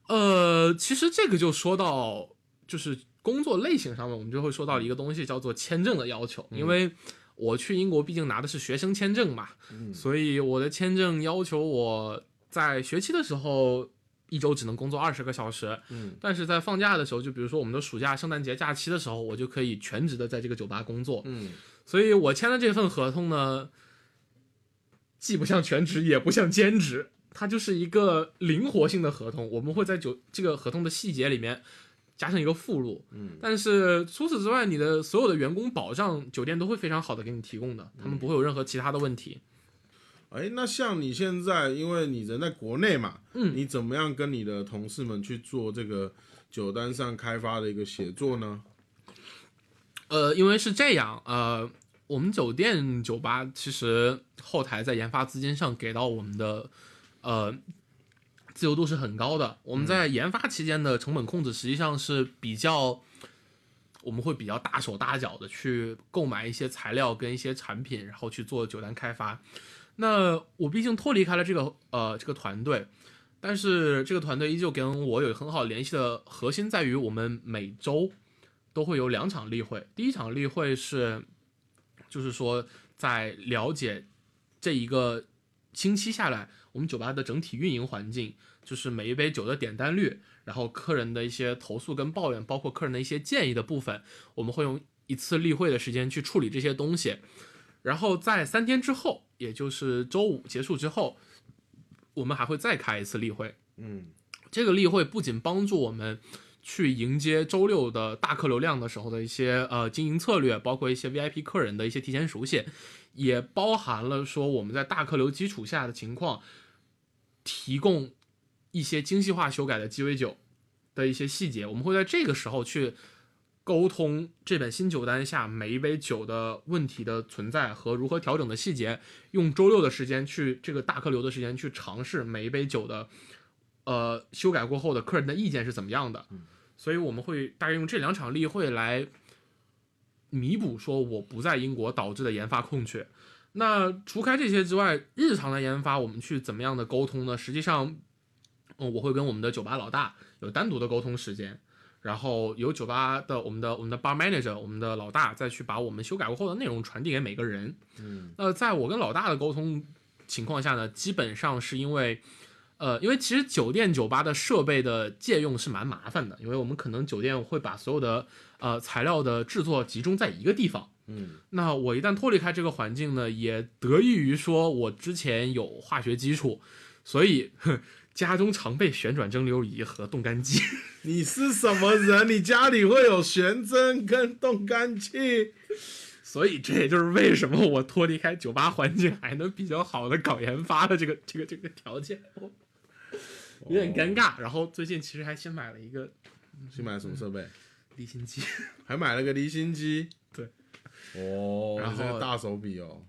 呃，其实这个就说到就是工作类型上面，我们就会说到一个东西叫做签证的要求，因为我去英国毕竟拿的是学生签证嘛，所以我的签证要求我在学期的时候一周只能工作二十个小时，嗯，但是在放假的时候，就比如说我们的暑假、圣诞节假期的时候，我就可以全职的在这个酒吧工作，嗯，所以我签的这份合同呢，既不像全职，也不像兼职，它就是一个灵活性的合同，我们会在酒这个合同的细节里面加上一个附录。嗯，但是除此之外，你的所有的员工保障，酒店都会非常好的给你提供的，他们不会有任何其他的问题。哎，那像你现在，因为你人在国内嘛，嗯你怎么样跟你的同事们去做这个酒单上开发的一个写作呢？呃，因为是这样，呃，我们酒店酒吧其实后台在研发资金上给到我们的呃自由度是很高的。我们在研发期间的成本控制实际上是比较，我们会比较大手大脚的去购买一些材料跟一些产品，然后去做酒单开发。那我毕竟脱离开了这个呃这个团队，但是这个团队依旧跟我有很好联系的核心在于我们每周都会有两场例会。第一场例会是，就是说在了解这一个星期下来，我们酒吧的整体运营环境，就是每一杯酒的点单率，然后客人的一些投诉跟抱怨，包括客人的一些建议的部分，我们会用一次例会的时间去处理这些东西。然后在三天之后，也就是周五结束之后，我们还会再开一次例会。嗯这个例会不仅帮助我们去迎接周六的大客流量的时候的一些呃经营策略，包括一些 VIP 客人的一些提前熟悉，也包含了说我们在大客流基础下的情况，提供一些精细化修改的鸡尾酒的一些细节。我们会在这个时候去沟通这本新酒单下每一杯酒的问题的存在和如何调整的细节，用周六的时间去这个大客流的时间去尝试每一杯酒的。呃，修改过后的客人的意见是怎么样的？所以我们会大概用这两场例会来弥补说我不在英国导致的研发空缺。那除开这些之外，日常的研发我们去怎么样的沟通呢？实际上，嗯，我会跟我们的酒吧老大有单独的沟通时间，然后由酒吧的我们的我们的 bar manager，我们的老大再去把我们修改过后的内容传递给每个人。嗯，那在我跟老大的沟通情况下呢，基本上是因为。呃，因为其实酒店酒吧的设备的借用是蛮麻烦的，因为我们可能酒店会把所有的呃材料的制作集中在一个地方。嗯，那我一旦脱离开这个环境呢，也得益于说我之前有化学基础，所以哼家中常备旋转蒸馏仪和冻干机。你是什么人？你家里会有悬针跟冻干器？所以这也就是为什么我脱离开酒吧环境还能比较好的搞研发的这个这个这个条件。有点尴尬。然后最近其实还新买了一个新买什么设备？离心机，还买了个离心机。对，哦，然后这个大手笔哦。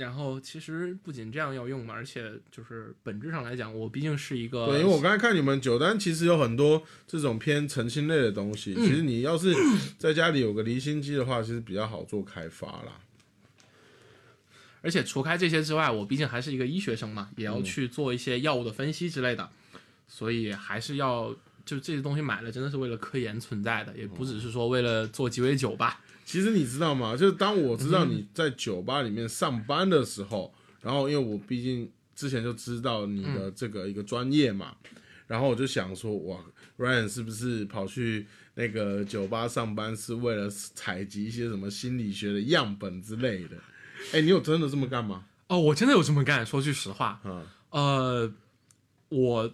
然后其实不仅这样要用嘛，而且就是本质上来讲，我毕竟是一个对，因为我刚才看你们酒单，其实有很多这种偏澄清类的东西。嗯其实你要是在家里有个离心机的话，其实比较好做开发啦。而且除开这些之外，我毕竟还是一个医学生嘛，也嗯要去做一些药物的分析之类的，所以还是要就这些东西买了，真的是为了科研存在的，也不只是说为了做鸡尾酒吧。其实你知道吗？就是当我知道嗯你在酒吧里面上班的时候，然后因为我毕竟之前就知道你嗯的这个一个专业嘛，然后我就想说，哇，Ryan 是不是跑去那个酒吧上班是为了采集一些什么心理学的样本之类的？哎，你有真的这么干吗？哦，我真的有这么干。说句实话，啊，呃，我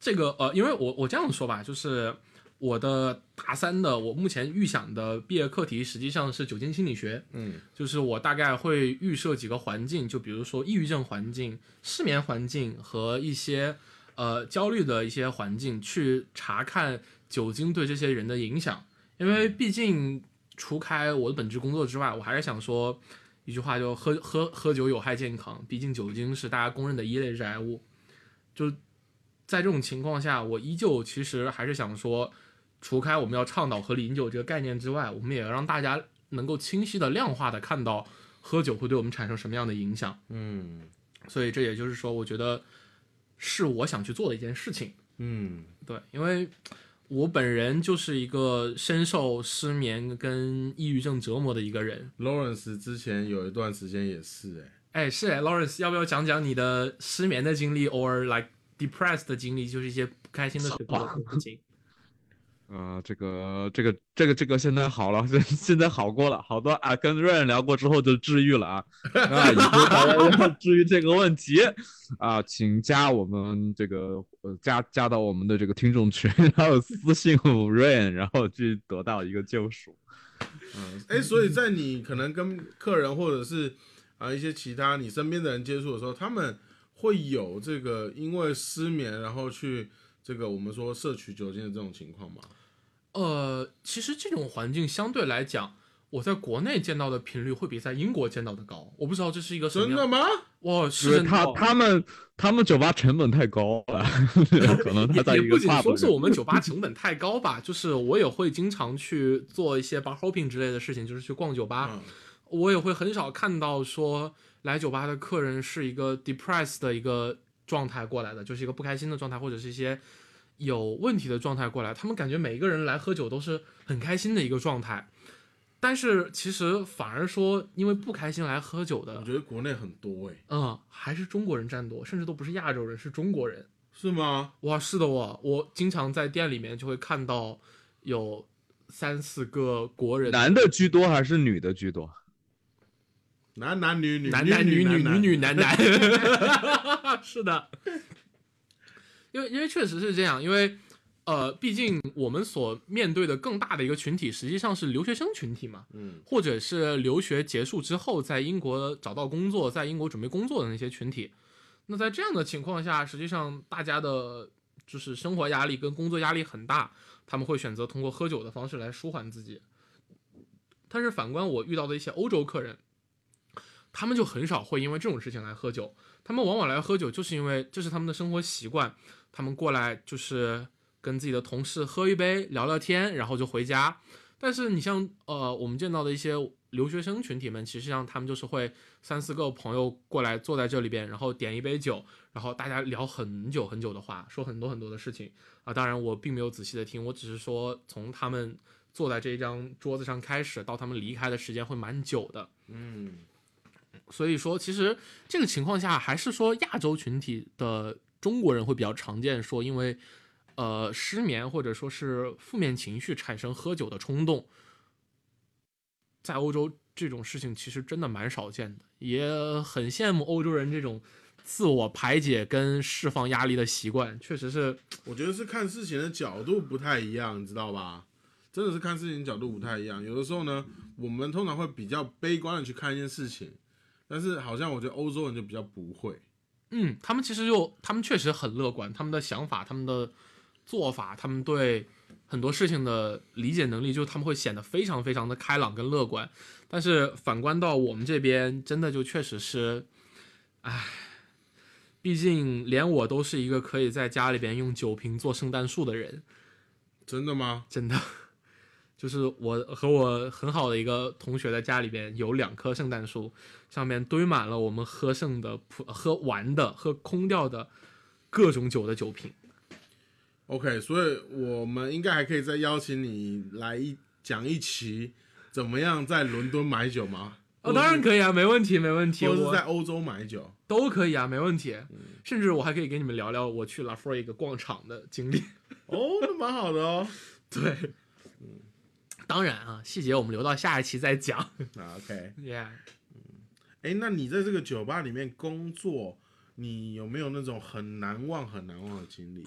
这个呃，因为我我这样说吧，就是我的大三的，我目前预想的毕业课题实际上是酒精心理学。嗯，就是我大概会预设几个环境，就比如说抑郁症环境、失眠环境和一些呃焦虑的一些环境，去查看酒精对这些人的影响。因为毕竟除开我的本职工作之外，我还是想说一句话，就喝喝喝酒有害健康。毕竟酒精是大家公认的一类致癌物。就在这种情况下，我依旧其实还是想说，除开我们要倡导合理饮酒这个概念之外，我们也要让大家能够清晰的、量化的看到喝酒会对我们产生什么样的影响。嗯所以这也就是说，我觉得是我想去做的一件事情。嗯，对，因为我本人就是一个深受失眠跟抑郁症折磨的一个人。Lawrence 之前有一段时间也是、哎，哎，是哎，Lawrence，要不要讲讲你的失眠的经历，or like depressed 的经历，就是一些不开心的时刻的事情？呃，这个这个这个这个现在好了，现现在好过了，好多啊，跟 Ryan 聊过之后就治愈了啊，啊，以后大家要 治愈这个问题啊，请加我们这个呃加加到我们的这个听众群，然后私信 Ryan，然后去得到一个救赎。嗯，哎，所以在你可能跟客人或者是啊一些其他你身边的人接触的时候，他们会有这个因为失眠然后去这个我们说摄取酒精的这种情况吗？呃，其实这种环境相对来讲，我在国内见到的频率会比在英国见到的高。我不知道这是一个什么样真的吗？哇，是他他们他们酒吧成本太高了，可能他在一个也不仅说是我们酒吧 成本太高吧，就是我也会经常去做一些 bar hopping 之类的事情，就是去逛酒吧。嗯我也会很少看到说来酒吧的客人是一个 depressed 的一个状态过来的，就是一个不开心的状态，或者是一些有问题的状态过来。他们感觉每一个人来喝酒都是很开心的一个状态，但是其实反而说因为不开心来喝酒的我，觉得国内很多哎、嗯，还是中国人占多，甚至都不是亚洲人，是中国人。是吗？哇，是的我，我经常在店里面就会看到有三四个国人，男的居多还是女的居多？男男女女，男男女女男女女男 男，是的，因为因为确实是这样，因为呃，毕竟我们所面对的更大的一个群体，实际上是留学生群体嘛，嗯，或者是留学结束之后在英国找到工作，在英国准备工作的那些群体。那在这样的情况下，实际上大家的就是生活压力跟工作压力很大，他们会选择通过喝酒的方式来舒缓自己。但是反观我遇到的一些欧洲客人，他们就很少会因为这种事情来喝酒，他们往往来喝酒就是因为这是他们的生活习惯，他们过来就是跟自己的同事喝一杯聊聊天，然后就回家。但是你像呃我们见到的一些留学生群体们，其实上他们就是会三四个朋友过来坐在这里边，然后点一杯酒，然后大家聊很久很久的话，说很多很多的事情啊。当然我并没有仔细的听，我只是说从他们坐在这一张桌子上开始到他们离开的时间会蛮久的。嗯，所以说，其实这个情况下，还是说亚洲群体的中国人会比较常见，说因为呃失眠或者说是负面情绪产生喝酒的冲动，在欧洲这种事情其实真的蛮少见的，也很羡慕欧洲人这种自我排解跟释放压力的习惯，确实是 我觉得是看事情的角度不太一样，你知道吧？真的是看事情角度不太一样。有的时候呢，我们通常会比较悲观的去看一件事情，但是好像我觉得欧洲人就比较不会。嗯，他们其实就他们确实很乐观，他们的想法、他们的做法、他们对很多事情的理解能力，就他们会显得非常非常的开朗跟乐观。但是反观到我们这边，真的就确实是，唉，毕竟连我都是一个可以在家里边用酒瓶做圣诞树的人，真的吗？真的，就是我和我很好的一个同学的家里边有两棵圣诞树，上面堆满了我们喝剩的、普喝完的、喝空掉的各种酒的酒瓶。OK，所以我们应该还可以再邀请你来一讲一期怎么样在伦敦买酒吗？哦，当然可以啊，没问题，没问题，或者是我在欧洲买酒。都可以啊，没问题。甚至我还可以给你们聊聊我去 La f r e 逛场的经历。哦，那蛮好的哦。对，当然啊，细节我们留到下一期再讲。啊 OK，Yeah，哎，那你在这个酒吧里面工作，你有没有那种很难忘、很难忘的经历？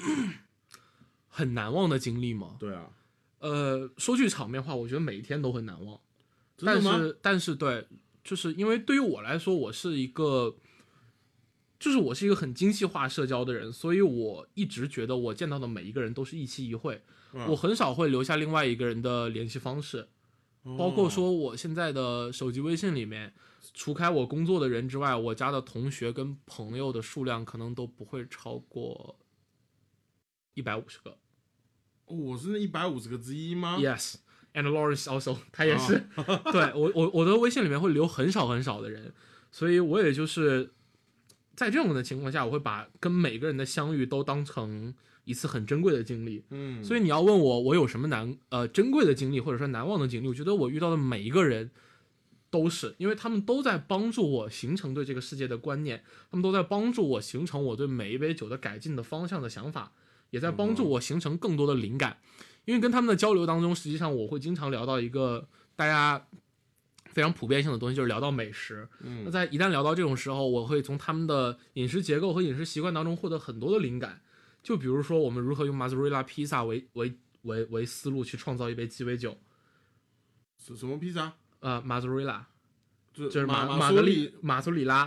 很难忘的经历吗？对啊，呃，说句场面话，我觉得每一天都很难忘。但？是但是对，就是因为对于我来说，我是一个，就是我是一个很精细化社交的人，所以我一直觉得我见到的每一个人都是一期一会，嗯我很少会留下另外一个人的联系方式，包括说我现在的手机微信里面，除开我工作的人之外，我加的同学跟朋友的数量可能都不会超过一百五十个。哦，我是那一百五十个之一吗？Yes, and Lawrence also，他也是。对我我我的微信里面会留很少很少的人，所以我也就是在这种的情况下，我会把跟每个人的相遇都当成一次很珍贵的经历。嗯，所以你要问我我有什么难呃珍贵的经历或者说难忘的经历，我觉得我遇到的每一个人都是，因为他们都在帮助我形成对这个世界的观念，他们都在帮助我形成我对每一杯酒的改进的方向的想法，也在帮助我形成更多的灵感。因为跟他们的交流当中，实际上我会经常聊到一个大家非常普遍性的东西，就是聊到美食。嗯那在一旦聊到这种时候，我会从他们的饮食结构和饮食习惯当中获得很多的灵感。就比如说，我们如何用马 o 瑞拉披萨为为为为思路去创造一杯鸡尾酒。什什么披萨？呃，马 o 瑞拉就就是马玛格里丽马苏里拉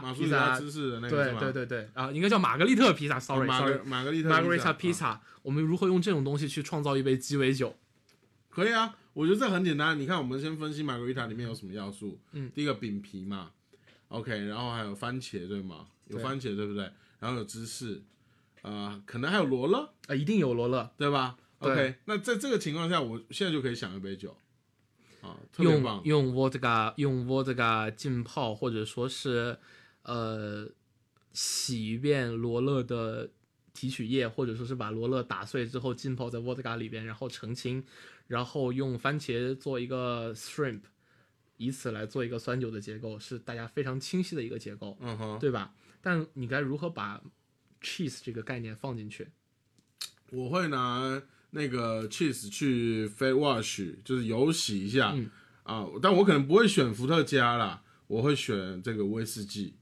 芝士的那个对对对对啊，应该叫玛格丽特披萨，sorry 玛 sorry，格玛格丽特玛格丽特披萨。我们如何用这种东西去创造一杯鸡尾酒？可以啊，我觉得这很简单。你看，我们先分析玛格丽塔里面有什么要素。嗯第一个饼皮嘛，OK，然后还有番茄对吗？有番茄对不对？然后有芝士，呃，可能还有罗勒啊，一定有罗勒，对吧对？OK，那在这个情况下，我现在就可以想一杯酒，啊，特别用棒。用 vodka 用 vodka 浸泡，或者说是呃洗一遍罗勒的提取液，或者说是把罗勒打碎之后浸泡在 vodka 里边，然后澄清，然后用番茄做一个 shrimp，以此来做一个酸酒的结构，是大家非常清晰的一个结构，嗯哼，对吧？但你该如何把 cheese 这个概念放进去？我会拿那个 cheese 去 fat wash，就是油洗一下、嗯啊，但我可能不会选伏特加啦，我会选这个威士忌。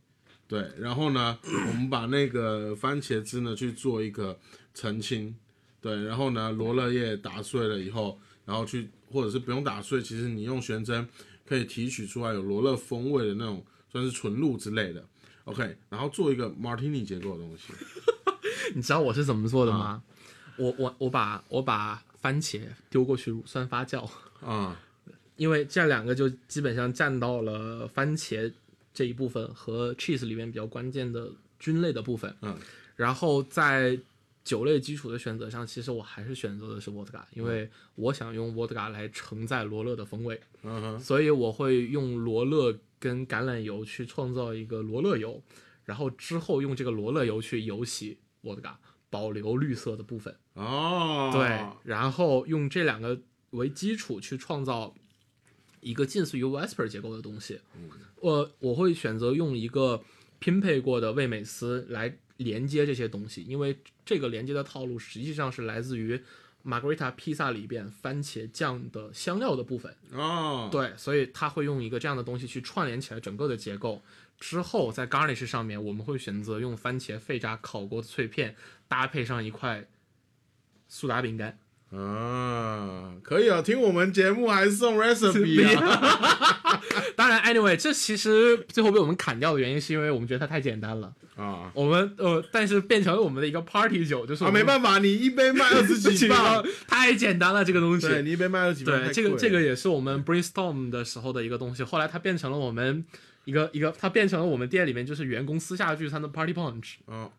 对，然后呢，我们把那个番茄汁呢去做一个澄清，对，然后呢，罗勒叶打碎了以后，然后去或者是不用打碎，其实你用悬针可以提取出来有罗勒风味的那种，算是纯露之类的。OK，然后做一个 martini 结构的东西。你知道我是怎么做的吗？我我我把我把番茄丢过去乳酸发酵，啊，因为这两个就基本上占到了番茄这一部分和 cheese 里面比较关键的菌类的部分。嗯，然后在酒类基础的选择上，其实我还是选择的是 vodka，因为我想用 vodka 来承载罗勒的风味，嗯哼，所以我会用罗勒跟橄榄油去创造一个罗勒油，然后之后用这个罗勒油去油洗 vodka，保留绿色的部分。哦，对，然后用这两个为基础去创造一个近似于 Whisper 结构的东西。我我会选择用一个拼配过的味美思来连接这些东西，因为这个连接的套路实际上是来自于 Margarita 披萨里边番茄酱的香料的部分。哦，，对，所以它会用一个这样的东西去串联起来整个的结构。之后在 garnish 上面，我们会选择用番茄废渣烤过的脆片，搭配上一块苏打饼干。啊，可以啊，听我们节目还送 recipe 啊，当然，anyway，这其实最后被我们砍掉的原因是因为我们觉得它太简单了。啊，我们呃，但是变成了我们的一个 party 酒，就是啊，没办法，你一杯卖二十几磅，太简单了这个东西。对你一杯卖二十几磅，对，这个这个也是我们 brainstorm 的时候的一个东西，后来它变成了我们一个一个，它变成了我们店里面就是员工私下聚餐的 party punch。哦，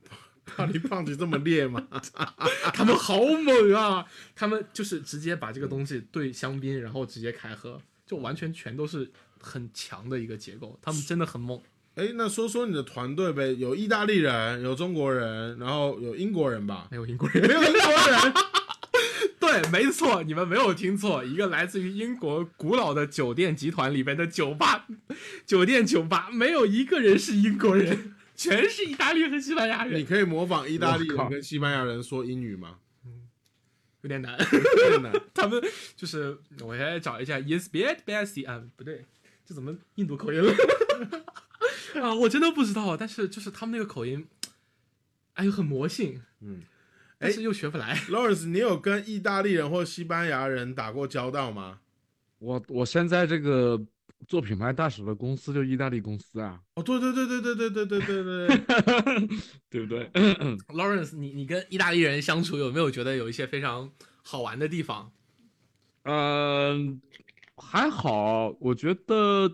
怕你胖子这么烈吗？他们好猛啊！他们就是直接把这个东西兑香槟，然后直接开喝，就完全全都是很强的一个结构。他们真的很猛。哎，那说说你的团队呗，有意大利人，有中国人，然后有英国人吧？没有英国人，没有英国人，对，没错，你们没有听错，一个来自于英国古老的酒店集团里边的酒吧，酒店酒吧没有一个人是英国人，全是意大利和西班牙人你，可以模仿意大利人跟西班牙人说英语吗？有点难。有点难，他们就是我现在找一下 yes bad bad c 啊，不对，这怎么印度口音了？啊，我真的不知道，但是就是他们那个口音，哎呦很魔性，嗯，但是又学不来。Lawrence，你有跟意大利人或西班牙人打过交道吗？我我现在这个做品牌大使的公司就意大利公司啊，哦，对对对对对对对对对对，对不对？Lawrence，你你跟意大利人相处有没有觉得有一些非常好玩的地方？嗯，还好，我觉得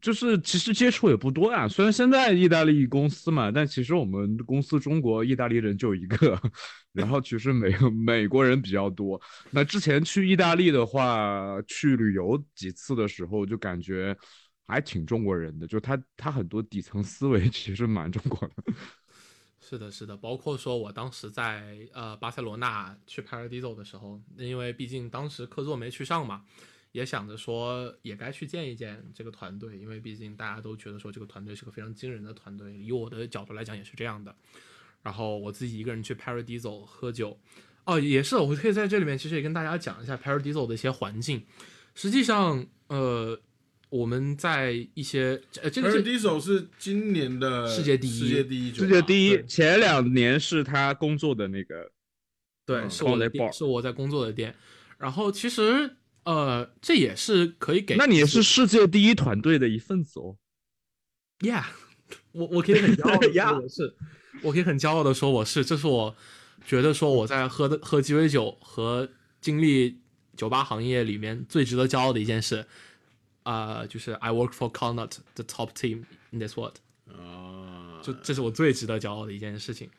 就是其实接触也不多呀。虽然现在意大利公司嘛，但其实我们公司中国意大利人就一个，然后其实美美国人比较多。那之前去意大利的话，去旅游几次的时候，就感觉还挺中国人的，就他他很多底层思维其实蛮中国的。是的，是的，包括说我当时在呃巴塞罗那去 Paradiso 的时候，因为毕竟当时客座没去上嘛，也想着说也该去见一见这个团队，因为毕竟大家都觉得说这个团队是个非常惊人的团队，以我的角度来讲也是这样的。然后我自己一个人去 Paradiso 喝酒，哦，也是，我可以在这里面其实也跟大家讲一下 Paradiso 的一些环境。实际上，呃，我们在一些呃，这个 Paradiso 是今年的世界第一世界第一，世界第一，前两年是他工作的那个，对，嗯是我的店，是我在工作的店。然后其实呃，这也是可以给，那你是世界第一团队的一份子哦。Yeah，我我可以很骄傲的 说我是，我可以很骄傲的说我是，这是我觉得说我在喝的喝鸡尾酒和经历酒吧行业里面最值得骄傲的一件事，啊、就是 I work for Connaught the top team in this world，啊，就这是我最值得骄傲的一件事情。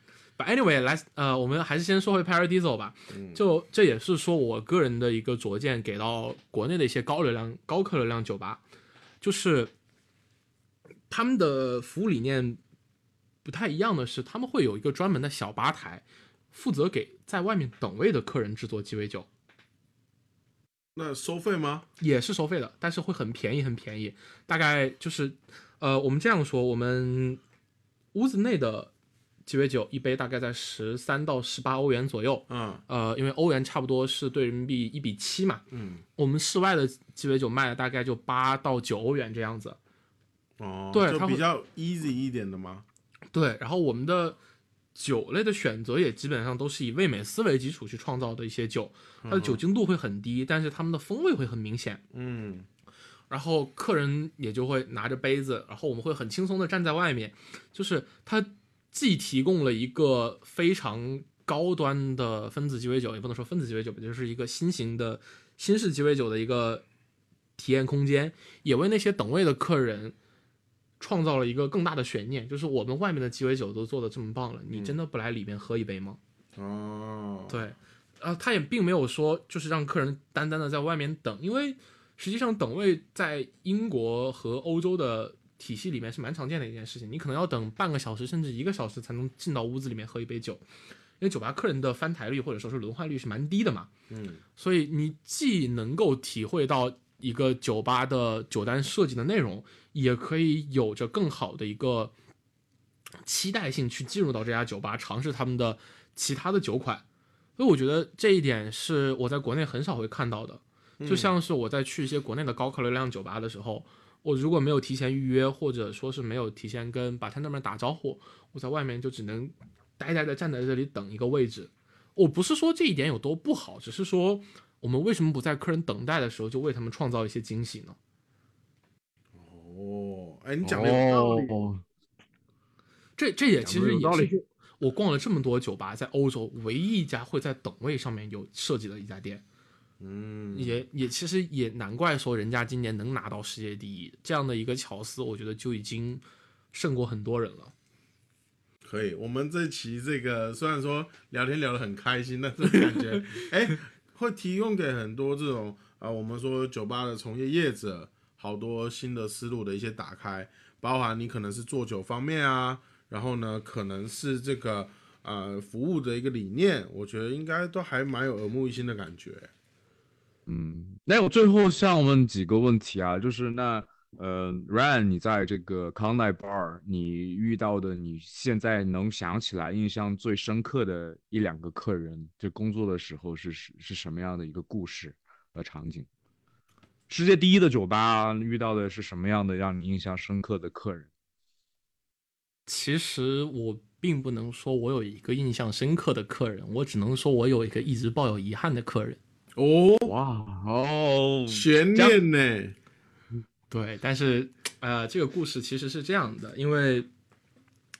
But anyway，来，呃，我们还是先说回 Paradiso 吧。就这也是说我个人的一个拙见，给到国内的一些高流量、高客流量酒吧，就是他们的服务理念不太一样的是，他们会有一个专门的小吧台，负责给在外面等位的客人制作鸡尾酒。那收费吗？也是收费的，但是会很便宜，很便宜。大概就是，呃，我们这样说，我们屋子内的鸡尾酒一杯大概在十三到十八欧元左右。嗯呃，因为欧元差不多是对人民币一比七嘛。嗯，我们室外的鸡尾酒卖的大概就八到九欧元这样子。哦，对就比较 easy 一点的吗？对，然后我们的酒类的选择也基本上都是以味美思为基础去创造的一些酒，它的酒精度会很低，但是它们的风味会很明显。嗯然后客人也就会拿着杯子，然后我们会很轻松的站在外面，就是它既提供了一个非常高端的分子鸡尾酒，也不能说分子鸡尾酒吧，就是一个新型的新式鸡尾酒的一个体验空间，也为那些等位的客人创造了一个更大的悬念，就是我们外面的鸡尾酒都做的这么棒了，你真的不来里面喝一杯吗？哦，对，呃，他也并没有说就是让客人单单的在外面等，因为实际上等位在英国和欧洲的体系里面是蛮常见的一件事情，你可能要等半个小时甚至一个小时才能进到屋子里面喝一杯酒，因为酒吧客人的翻台率或者说是轮换率是蛮低的嘛，嗯所以你既能够体会到一个酒吧的酒单设计的内容，也可以有着更好的一个期待性去进入到这家酒吧，尝试他们的其他的酒款。所以我觉得这一点是我在国内很少会看到的。就像是我在去一些国内的高客流量酒吧的时候，我如果没有提前预约，或者说是没有提前跟 bartender 们打招呼，我在外面就只能呆呆的站在这里等一个位置。我不是说这一点有多不好，只是说我们为什么不在客人等待的时候就为他们创造一些惊喜呢？哦，哎，你讲的有道理。哦，这这也其实也是我逛了这么多酒吧，在欧洲唯一一家会在等位上面有设计的一家店。嗯，也也其实也难怪说人家今年能拿到世界第一这样的一个乔思，我觉得就已经胜过很多人了。可以。我们这期这个虽然说聊天聊得很开心，但是感觉哎，会提供给很多这种啊、我们说酒吧的从业业者好多新的思路的一些打开，包含你可能是做酒方面啊，然后呢，可能是这个呃服务的一个理念，我觉得应该都还蛮有耳目一新的感觉。嗯，那我最后想问几个问题啊，就是那呃，Ryan，你在这个康奈 ba 你遇到的你现在能想起来印象最深刻的一两个客人，就工作的时候是是是什么样的一个故事和场景？世界第一的酒吧遇到的是什么样的让你印象深刻的客人？其实我并不能说我有一个印象深刻的客人，我只能说我有一个一直抱有遗憾的客人。哦，哇哦，悬念呢？对，但是呃，这个故事其实是这样的，因为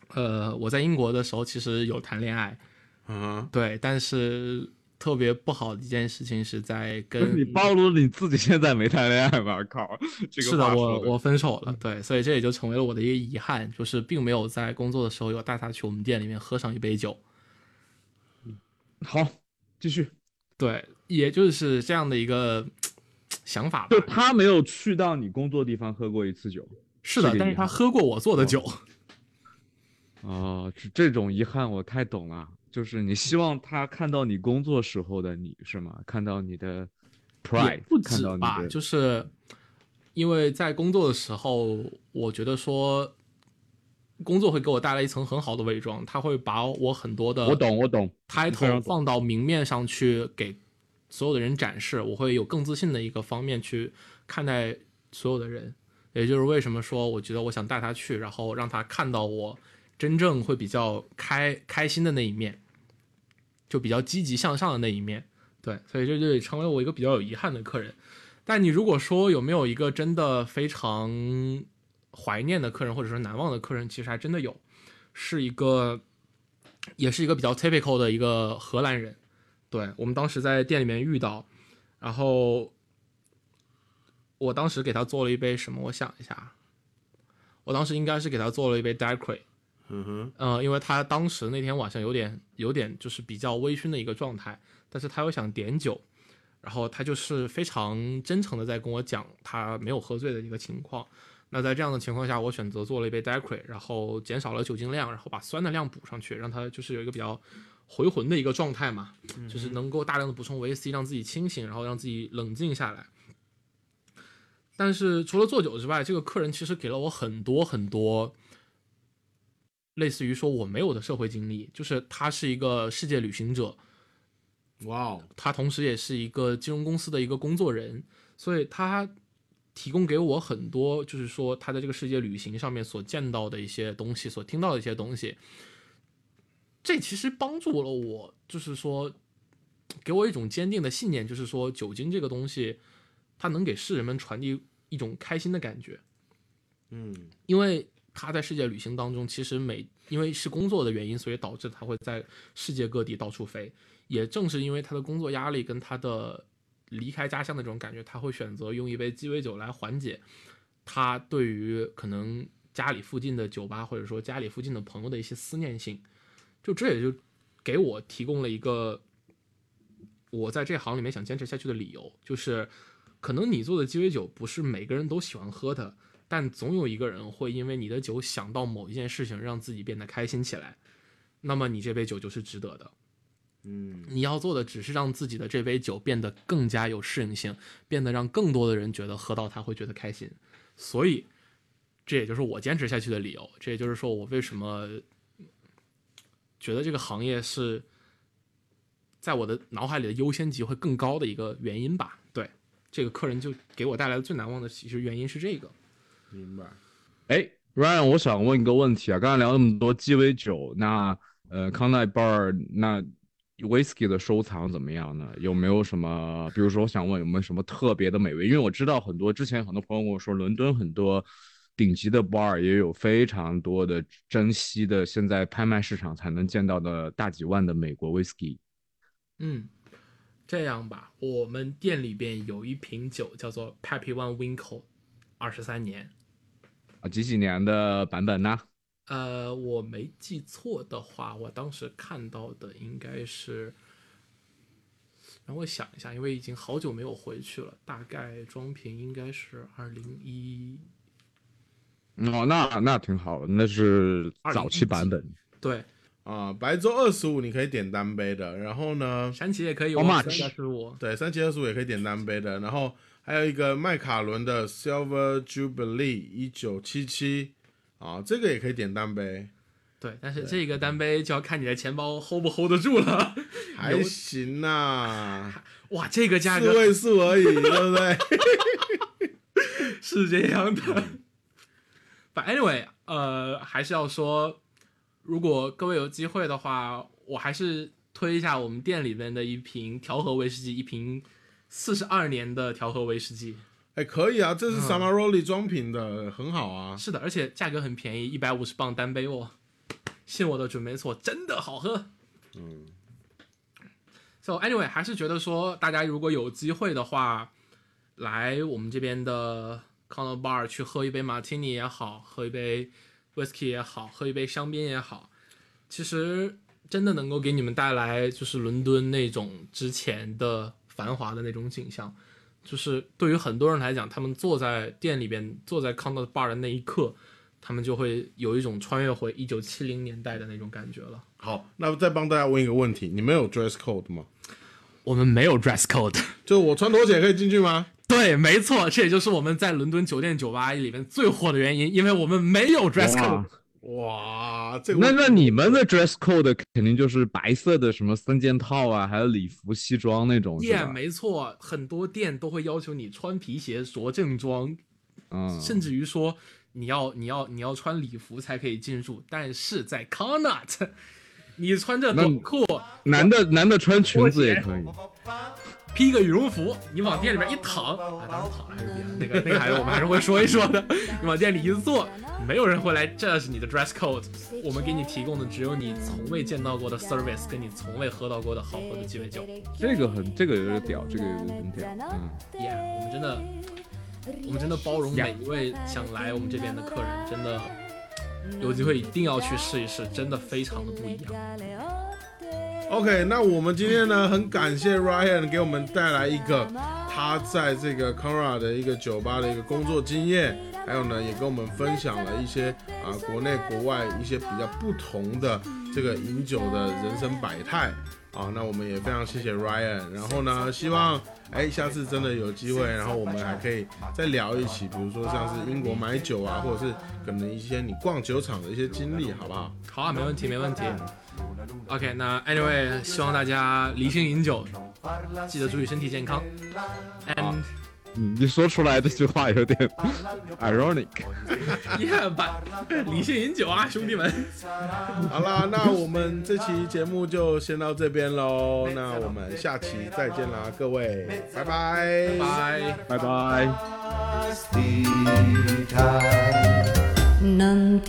呃，我在英国的时候其实有谈恋爱，啊，对，但是特别不好的一件事情是在跟你暴露了你自己现在没谈恋爱吧？靠，这个是的，我我分手了，对，所以这也就成为了我的一个遗憾，就是并没有在工作的时候有带他去我们店里面喝上一杯酒。好，继续。对，也就是这样的一个想法吧就。他没有去到你工作地方喝过一次酒。是的，但是他喝过我做的酒。哦，这这种遗憾我太懂了，就是你希望他看到你工作时候的你是吗？看到你的 pride，不止吧，就是因为在工作的时候，我觉得说工作会给我带来一层很好的伪装，他会把我很多的我懂，我懂。title 放到明面上去给所有的人展示，我会有更自信的一个方面去看待所有的人。也就是为什么说，我觉得我想带他去，然后让他看到我真正会比较开开心的那一面，就比较积极向上的那一面。对，所以这就成为我一个比较有遗憾的客人。但你如果说有没有一个真的非常怀念的客人，或者说难忘的客人，其实还真的有，是一个，也是一个比较 typical 的一个荷兰人。对我们当时在店里面遇到，然后我当时给他做了一杯什么？我想一下，我当时应该是给他做了一杯 daiquiri。嗯哼，嗯，因为他当时那天晚上有点有点就是比较微醺的一个状态，但是他又想点酒，然后他就是非常真诚的在跟我讲他没有喝醉的一个情况。那在这样的情况下，我选择做了一杯 daiquiri，然后减少了酒精量，然后把酸的量补上去，让他就是有一个比较回魂的一个状态嘛，就是能够大量的补充维 C，让自己清醒，然后让自己冷静下来。但是除了做酒之外，这个客人其实给了我很多很多类似于说我没有的社会经历，就是他是一个世界旅行者，哇哦，他同时也是一个金融公司的一个工作人，所以他提供给我很多，就是说他在这个世界旅行上面所见到的一些东西，所听到的一些东西。这其实帮助了我，就是说给我一种坚定的信念，就是说酒精这个东西，它能给世人们传递一种开心的感觉。嗯因为他在世界旅行当中，其实每因为是工作的原因，所以导致他会在世界各地到处飞。也正是因为他的工作压力跟他的离开家乡的这种感觉，他会选择用一杯鸡尾酒来缓解他对于可能家里附近的酒吧或者说家里附近的朋友的一些思念性。就这也就给我提供了一个我在这行里面想坚持下去的理由，就是可能你做的鸡尾酒不是每个人都喜欢喝的，但总有一个人会因为你的酒想到某一件事情，让自己变得开心起来，那么你这杯酒就是值得的。嗯你要做的只是让自己的这杯酒变得更加有适应性，变得让更多的人觉得喝到它会觉得开心。所以，这也就是我坚持下去的理由。这也就是说，我为什么觉得这个行业是在我的脑海里的优先级会更高的一个原因吧。对，这个客人就给我带来的最难忘的，其实原因是这个。明白。哎，Ryan，我想问一个问题啊，刚才聊那么多鸡尾酒，那呃康奈 bar 那 whisky 的收藏怎么样呢？有没有什么，比如说我想问有没有什么特别的美味？因为我知道很多之前很多朋友跟我说，伦敦很多顶级的 bar 也有非常多的珍稀的，现在拍卖市场才能见到的大几万的美国 whisky。嗯，这样吧，我们店里边有一瓶酒叫做 Pappy One Winkle，二十三年。啊，几几年的版本呢？呃，我没记错的话，我当时看到的应该是，让我想一下，因为已经好久没有回去了，大概装瓶应该是二零一，哦，那那挺好的，那是早期版本。对，啊，白粥二十五你可以点单杯的，然后呢，山崎也可以我 much？三十五，对，三七二十五也可以点单杯的，然后还有一个麦卡伦的 Silver Jubilee 一九七七，啊，这个也可以点单杯，对，但是这个单杯就要看你的钱包 hold 不 hold 得住了。还行呐、哇，这个价格四位数而已，对不对？是这样的。But anyway，呃，还是要说，如果各位有机会的话，我还是推一下我们店里面的一瓶调和威士忌，一瓶四十二年的调和威士忌。哎，可以啊，这是嗯 Samaroli 装瓶的，很好啊。是的，而且价格很便宜，一百五十磅单杯哦。信我的准没错，真的好喝。嗯，So anyway，还是觉得说，大家如果有机会的话，来我们这边的 Corner Bar 去喝一杯马提尼也好，喝一杯 Whisky 也好，喝一杯香槟也好，其实真的能够给你们带来就是伦敦那种之前的繁华的那种景象。就是对于很多人来讲，他们坐在店里边，坐在 Corner Bar 的那一刻，他们就会有一种穿越回一九七零年代的那种感觉了。好，那再帮大家问一个问题，你们有 dress code 吗？我们没有 dress code。就我穿拖鞋可以进去吗？对，没错，这也就是我们在伦敦酒店酒吧里面最火的原因，因为我们没有 dress code。哇，这个那那你们的 dress code 肯定就是白色的什么三件套啊，还有礼服、西装那种，是店吧？没错，很多店都会要求你穿皮鞋、着正装，嗯，甚至于说你要你要你要穿礼服才可以进入。但是在 Connaught，你穿着短裤，男的男的穿裙子也可以。披个羽绒服，你往店里边一躺，啊，当然躺了还是别那个那个还是我们还是会说一说的。你往店里一坐，没有人会来，这是你的 dress code。我们给你提供的只有你从未见到过的 service，跟你从未喝到过的好喝的鸡尾酒。这个很，这个有点屌，这个有点屌。嗯，Yeah，我们真的，我们真的包容每一位想来我们这边的客人，真的有机会一定要去试一试，真的非常的不一样。OK，那我们今天呢，很感谢 Ryan 给我们带来一个他在这个 Cora 的一个酒吧的一个工作经验，还有呢，也跟我们分享了一些啊国内国外一些比较不同的这个饮酒的人生百态啊。那我们也非常谢谢 Ryan，然后呢，希望哎下次真的有机会，然后我们还可以再聊一起，比如说像是英国买酒啊，或者是可能一些你逛酒厂的一些经历，好不好？好啊，没问题，没问题。OK，那 Anyway，希望大家理性饮酒，记得注意身体健康。And 嗯你说出来这句话有点 ironic。yeah，把理性饮酒啊，兄弟们。好啦，那我们这期节目就先到这边喽。那我们下期再见啦，各位，拜拜，拜。拜拜。Non